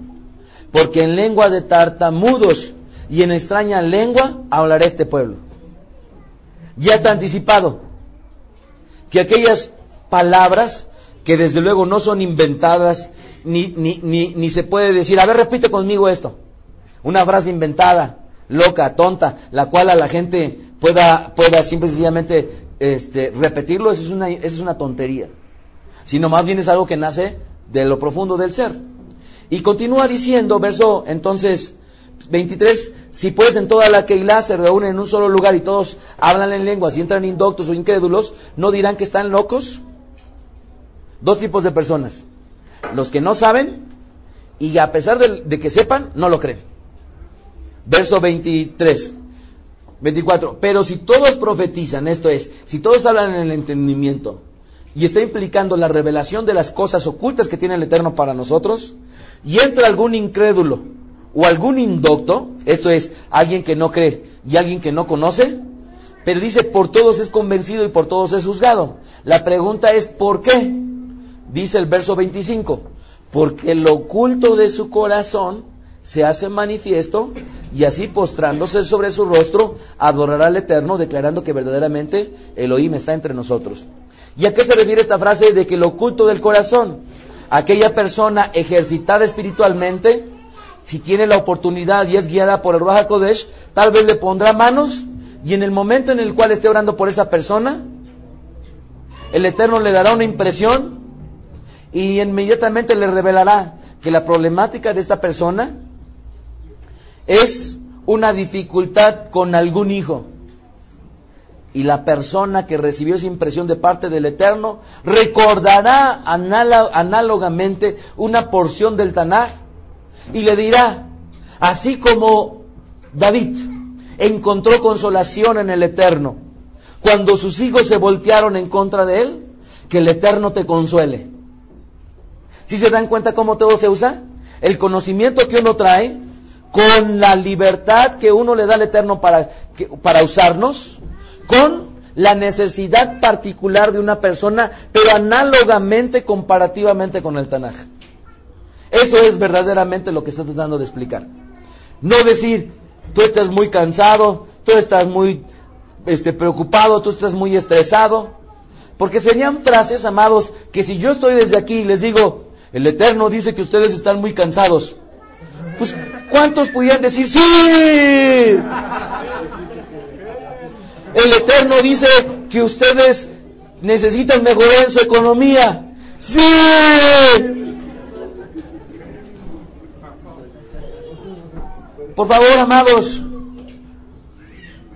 Porque en lengua de tartamudos y en extraña lengua hablará este pueblo. Ya está anticipado que aquellas palabras que desde luego no son inventadas, ni, ni, ni, ni se puede decir, a ver, repite conmigo esto. Una frase inventada, loca, tonta, la cual a la gente pueda, pueda simplemente este, repetirlo, eso es, una, eso es una tontería. Sino más bien es algo que nace de lo profundo del ser. Y continúa diciendo, verso entonces 23, si pues en toda la Keilah se reúnen en un solo lugar y todos hablan en lenguas y entran indoctos o incrédulos, ¿no dirán que están locos? Dos tipos de personas. Los que no saben y a pesar de, de que sepan, no lo creen. Verso 23. 24. Pero si todos profetizan, esto es, si todos hablan en el entendimiento y está implicando la revelación de las cosas ocultas que tiene el Eterno para nosotros, y entra algún incrédulo o algún indocto, esto es, alguien que no cree y alguien que no conoce, pero dice, por todos es convencido y por todos es juzgado. La pregunta es, ¿por qué? Dice el verso 25, porque lo oculto de su corazón se hace manifiesto y así postrándose sobre su rostro adorará al Eterno declarando que verdaderamente Elohim está entre nosotros. ¿Y a qué se refiere esta frase de que lo oculto del corazón? Aquella persona ejercitada espiritualmente, si tiene la oportunidad y es guiada por el Ruach Kodesh, tal vez le pondrá manos y en el momento en el cual esté orando por esa persona, el Eterno le dará una impresión y inmediatamente le revelará que la problemática de esta persona es una dificultad con algún hijo. Y la persona que recibió esa impresión de parte del Eterno recordará análogamente una porción del Tanaj y le dirá, así como David encontró consolación en el Eterno cuando sus hijos se voltearon en contra de él, que el Eterno te consuele. Si se dan cuenta cómo todo se usa? El conocimiento que uno trae con la libertad que uno le da al Eterno para, para usarnos, con la necesidad particular de una persona, pero análogamente, comparativamente con el Tanaj. Eso es verdaderamente lo que está tratando de explicar. No decir, tú estás muy cansado, tú estás muy este, preocupado, tú estás muy estresado. Porque serían frases, amados, que si yo estoy desde aquí y les digo, el Eterno dice que ustedes están muy cansados, pues ¿cuántos pudieran decir sí? El Eterno dice que ustedes necesitan mejorar en su economía. Sí. Por favor, amados,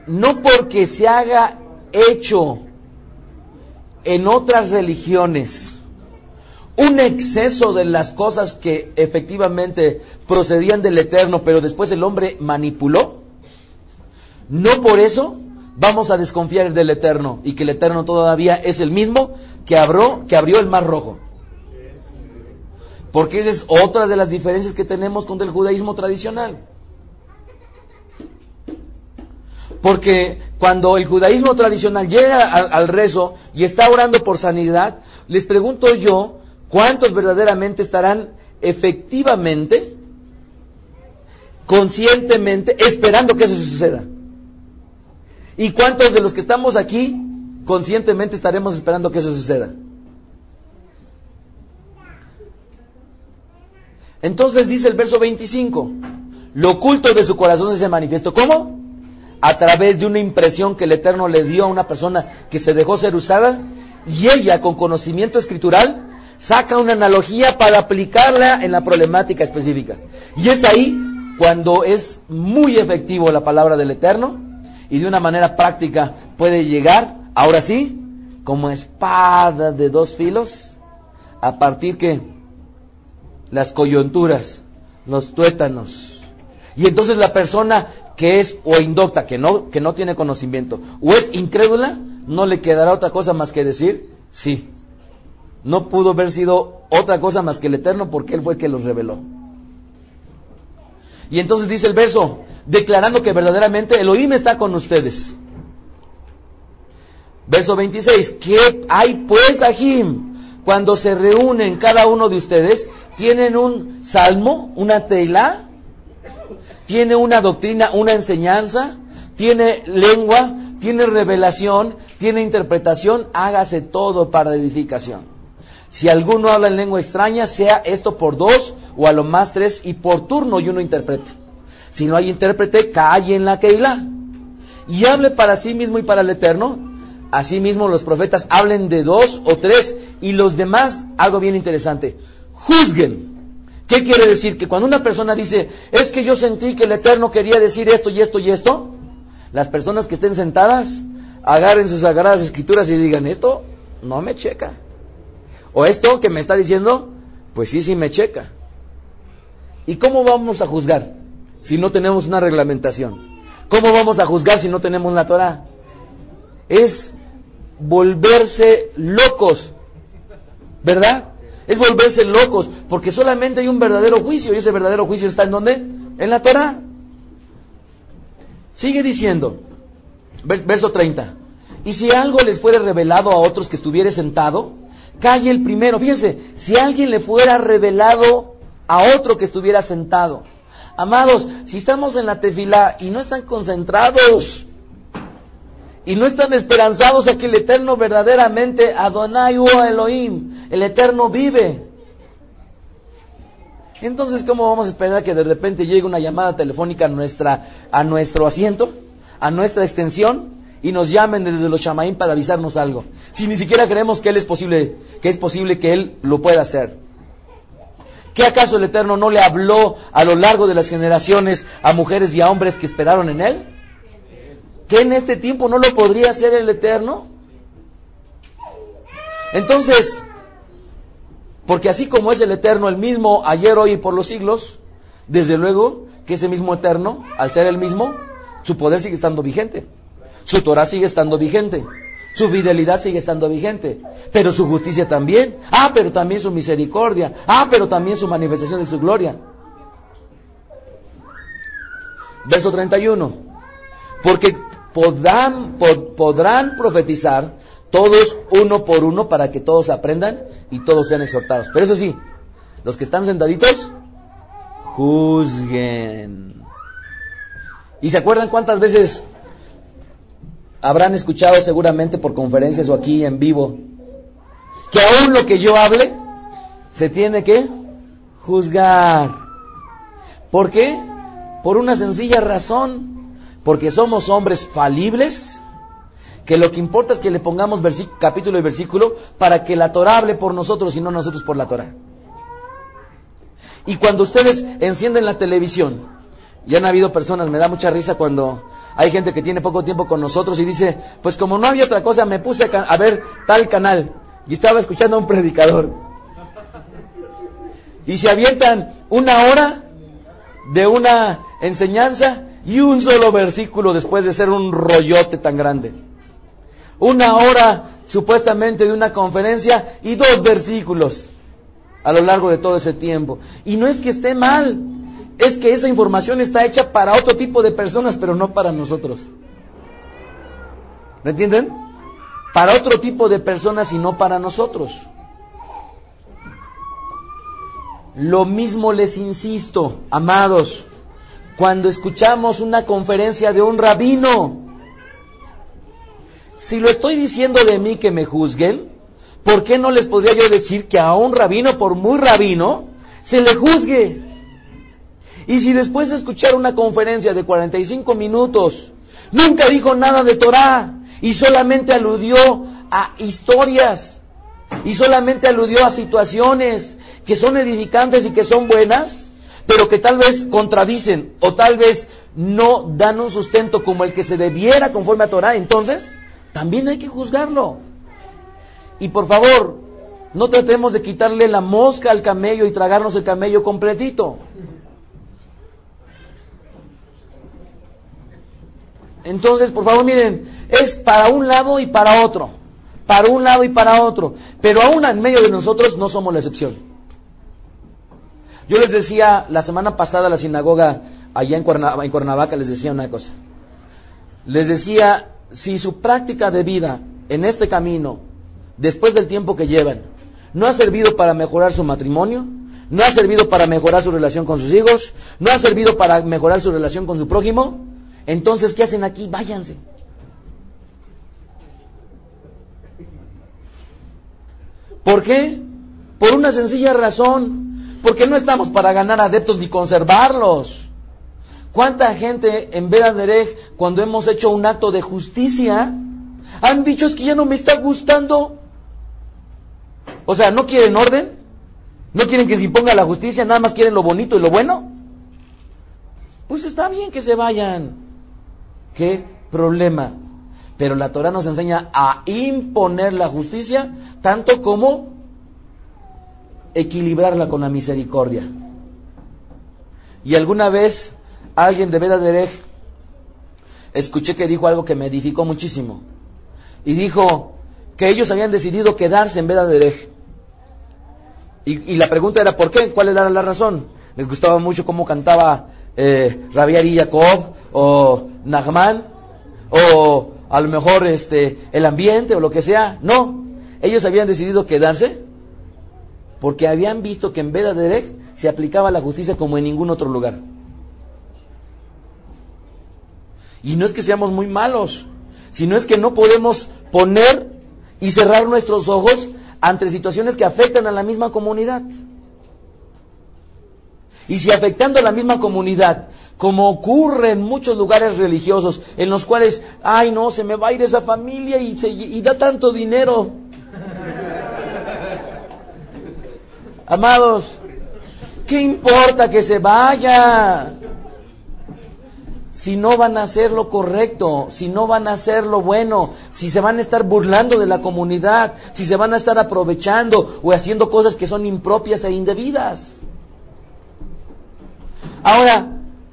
no porque se haga hecho en otras religiones un exceso de las cosas que efectivamente procedían del Eterno, pero después el hombre manipuló, no por eso vamos a desconfiar del Eterno y que el Eterno todavía es el mismo que abrió, que abrió el mar rojo. Porque esa es otra de las diferencias que tenemos con el judaísmo tradicional. Porque cuando el judaísmo tradicional llega al, rezo y está orando por sanidad, les pregunto yo, ¿cuántos verdaderamente estarán efectivamente, conscientemente, esperando que eso suceda? ¿Y cuántos de los que estamos aquí conscientemente estaremos esperando que eso suceda? Entonces dice el verso 25, lo oculto de su corazón se manifestó. ¿Cómo? A través de una impresión que el Eterno le dio a una persona que se dejó ser usada y ella con conocimiento escritural saca una analogía para aplicarla en la problemática específica. Y es ahí cuando es muy efectivo la palabra del Eterno y de una manera práctica puede llegar, ahora sí, como espada de dos filos, a partir que las coyunturas, los tuétanos. Y entonces la persona que es o indocta, que no, que no tiene conocimiento, o es incrédula, no le quedará otra cosa más que decir, sí. No pudo haber sido otra cosa más que el Eterno porque Él fue el que los reveló. Y entonces dice el verso, declarando que verdaderamente Elohim está con ustedes. Verso 26, ¿qué hay pues, Ajim? Cuando se reúnen cada uno de ustedes, tienen un salmo, una teilá, tiene una doctrina, una enseñanza, tiene lengua, tiene revelación, tiene interpretación, hágase todo para edificación. Si alguno habla en lengua extraña, sea esto por dos o a lo más tres y por turno y uno interprete. Si no hay intérprete, calle en la Keilah y hable para sí mismo y para el Eterno. Asimismo los profetas hablen de dos o tres y los demás, algo bien interesante, juzguen. ¿Qué quiere decir? Que cuando una persona dice, es que yo sentí que el Eterno quería decir esto y esto y esto, las personas que estén sentadas agarren sus sagradas escrituras y digan, esto no me checa. O esto que me está diciendo, pues sí, sí me checa. ¿Y cómo vamos a juzgar si no tenemos una reglamentación? ¿Cómo vamos a juzgar si no tenemos la Torah? Es volverse locos, ¿verdad? Es volverse locos, porque solamente hay un verdadero juicio y ese verdadero juicio está en dónde? En la Torah. Sigue diciendo, verso 30. Y si algo les fuera revelado a otros que estuviera sentado, calle el primero. Fíjense, si alguien le fuera revelado a otro que estuviera sentado. Amados, si estamos en la tefila y no están concentrados y no están esperanzados a que el Eterno verdaderamente, Adonai o Elohim, el Eterno vive. Entonces, ¿cómo vamos a esperar que de repente llegue una llamada telefónica a, nuestra, a nuestro asiento, a nuestra extensión, y nos llamen desde los chamaín para avisarnos algo? Si ni siquiera creemos que él es posible, que es posible que él lo pueda hacer. ¿Qué acaso el Eterno no le habló a lo largo de las generaciones a mujeres y a hombres que esperaron en él? ¿Que en este tiempo no lo podría hacer el Eterno? Entonces, porque así como es el Eterno el mismo ayer, hoy y por los siglos, desde luego que ese mismo Eterno, al ser el mismo, su poder sigue estando vigente. Su Torah sigue estando vigente. Su fidelidad sigue estando vigente. Pero su justicia también. Ah, pero también su misericordia. Ah, pero también su manifestación de su gloria. Verso 31. Porque podrán, pod, podrán profetizar todos uno por uno para que todos aprendan y todos sean exhortados. Pero eso sí, los que están sentaditos, juzguen. ¿Y se acuerdan cuántas veces habrán escuchado seguramente por conferencias o aquí en vivo que aún lo que yo hable se tiene que juzgar? ¿Por qué? Por una sencilla razón. Porque somos hombres falibles que lo que importa es que le pongamos capítulo y versículo para que la Torah hable por nosotros y no nosotros por la Torah. Y cuando ustedes encienden la televisión, y han habido personas, me da mucha risa cuando Hay gente que tiene poco tiempo con nosotros y dice, pues como no había otra cosa, me puse a, a ver tal canal y estaba escuchando a un predicador. Y se avientan una hora de una enseñanza y un solo versículo después de ser un rollote tan grande. Una hora supuestamente de una conferencia y dos versículos a lo largo de todo ese tiempo. Y no es que esté mal, es que esa información está hecha para otro tipo de personas, pero no para nosotros. ¿Me entienden? Para otro tipo de personas y no para nosotros. Lo mismo les insisto, amados, cuando escuchamos una conferencia de un rabino, si lo estoy diciendo de mí que me juzguen, ¿por qué no les podría yo decir que a un rabino, por muy rabino, se le juzgue? Y si después de escuchar una conferencia de 45 minutos, nunca dijo nada de Torah y solamente aludió a historias y solamente aludió a situaciones que son edificantes y que son buenas, pero que tal vez contradicen o tal vez no dan un sustento como el que se debiera conforme a Torah, entonces también hay que juzgarlo. Y por favor, no tratemos de quitarle la mosca al camello y tragarnos el camello completito. Entonces, por favor, miren, es para un lado y para otro. Para un lado y para otro. Pero aún en medio de nosotros no somos la excepción. Yo les decía la semana pasada a la sinagoga allá en Cuernavaca, les decía una cosa. Les decía, si su práctica de vida en este camino, después del tiempo que llevan, no ha servido para mejorar su matrimonio, no ha servido para mejorar su relación con sus hijos, no ha servido para mejorar su relación con su prójimo, entonces, ¿qué hacen aquí? Váyanse. ¿Por qué? Por una sencilla razón. Porque no estamos para ganar adeptos ni conservarlos. ¿Cuánta gente en Beraderech, cuando hemos hecho un acto de justicia, han dicho es que ya no me está gustando? O sea, ¿no quieren orden? ¿No quieren que se imponga la justicia? ¿Nada más quieren lo bonito y lo bueno? Pues está bien que se vayan. ¿Qué problema? Pero la Torah nos enseña a imponer la justicia tanto como equilibrarla con la misericordia. Y alguna vez alguien de Beda escuché que dijo algo que me edificó muchísimo. Y dijo que ellos habían decidido quedarse en Beda Y, y, la pregunta era, ¿por qué? ¿Cuál era la razón? Les gustaba mucho cómo cantaba eh, Rabiari Jacob o Nahman o a lo mejor este, el ambiente o lo que sea. No, ellos habían decidido quedarse porque habían visto que en Beda Derech se aplicaba la justicia como en ningún otro lugar. Y no es que seamos muy malos, sino es que no podemos poner y cerrar nuestros ojos ante situaciones que afectan a la misma comunidad. Y si afectando a la misma comunidad, como ocurre en muchos lugares religiosos, en los cuales, ay no, se me va a ir esa familia y, se, y da tanto dinero. Amados, ¿qué importa que se vaya? Si no van a hacer lo correcto, si no van a hacer lo bueno, si se van a estar burlando de la comunidad, si se van a estar aprovechando o haciendo cosas que son impropias e indebidas. Ahora,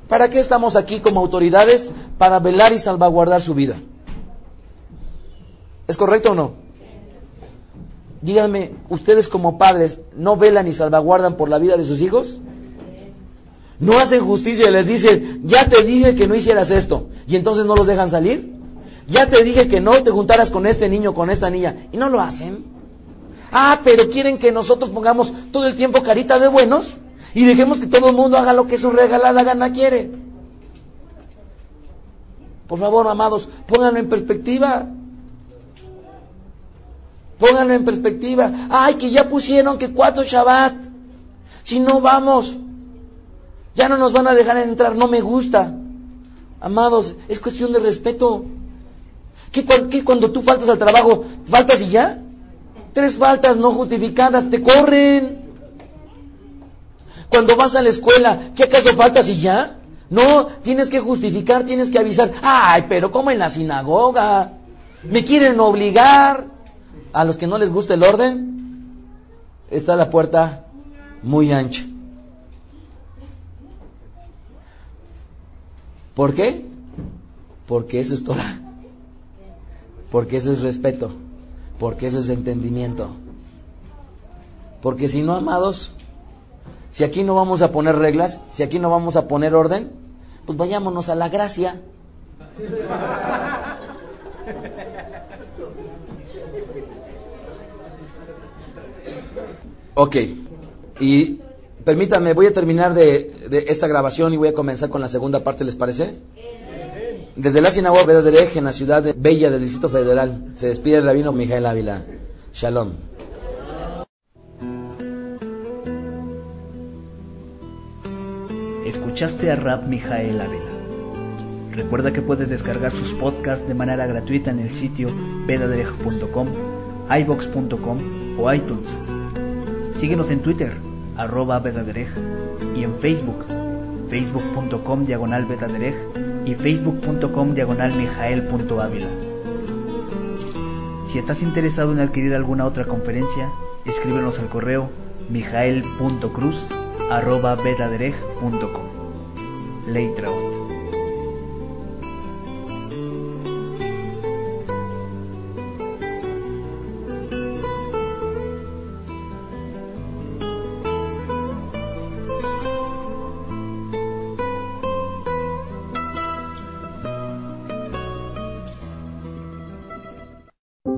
¿para qué estamos aquí como autoridades? Para velar y salvaguardar su vida. ¿Es correcto o no? Díganme, ¿ustedes como padres no velan y salvaguardan por la vida de sus hijos? No hacen justicia y les dicen, ya te dije que no hicieras esto, y entonces no los dejan salir. Ya te dije que no te juntaras con este niño, con esta niña, y no lo hacen. Ah, pero quieren que nosotros pongamos todo el tiempo carita de buenos y dejemos que todo el mundo haga lo que su regalada gana quiere. Por favor, amados, pónganlo en perspectiva. Pónganlo en perspectiva. Ay, que ya pusieron que cuatro Shabbat. Si no vamos, ya no nos van a dejar entrar. No me gusta. Amados, es cuestión de respeto. ¿Qué, cuando tú faltas al trabajo, faltas y ya? Tres faltas no justificadas, te corren. Cuando vas a la escuela, ¿qué acaso faltas y ya? No, tienes que justificar, tienes que avisar. Ay, pero como en la sinagoga. Me quieren obligar. A los que no les gusta el orden, está la puerta muy ancha. ¿Por qué? Porque eso es Torah. Porque eso es respeto. Porque eso es entendimiento. Porque si no, amados, si aquí no vamos a poner reglas, si aquí no vamos a poner orden, pues vayámonos a la gracia. Ok, y permítanme, voy a terminar de, de, esta grabación y voy a comenzar con la segunda parte, ¿les parece? Desde la sinagoga de en la ciudad de Bella del Distrito Federal, se despide el rabino Mijael Ávila. Shalom. Escuchaste a Rab Mijael Ávila. Recuerda que puedes descargar sus podcasts de manera gratuita en el sitio vedaderej.com, ibox.com o iTunes. Síguenos en Twitter, arroba Bedaderej, y en Facebook, facebook.com diagonal Bedaderej y facebook.com diagonal. Si estás interesado en adquirir alguna otra conferencia, escríbenos al correo mijael.cruz arroba betadereg.com. Leitraut.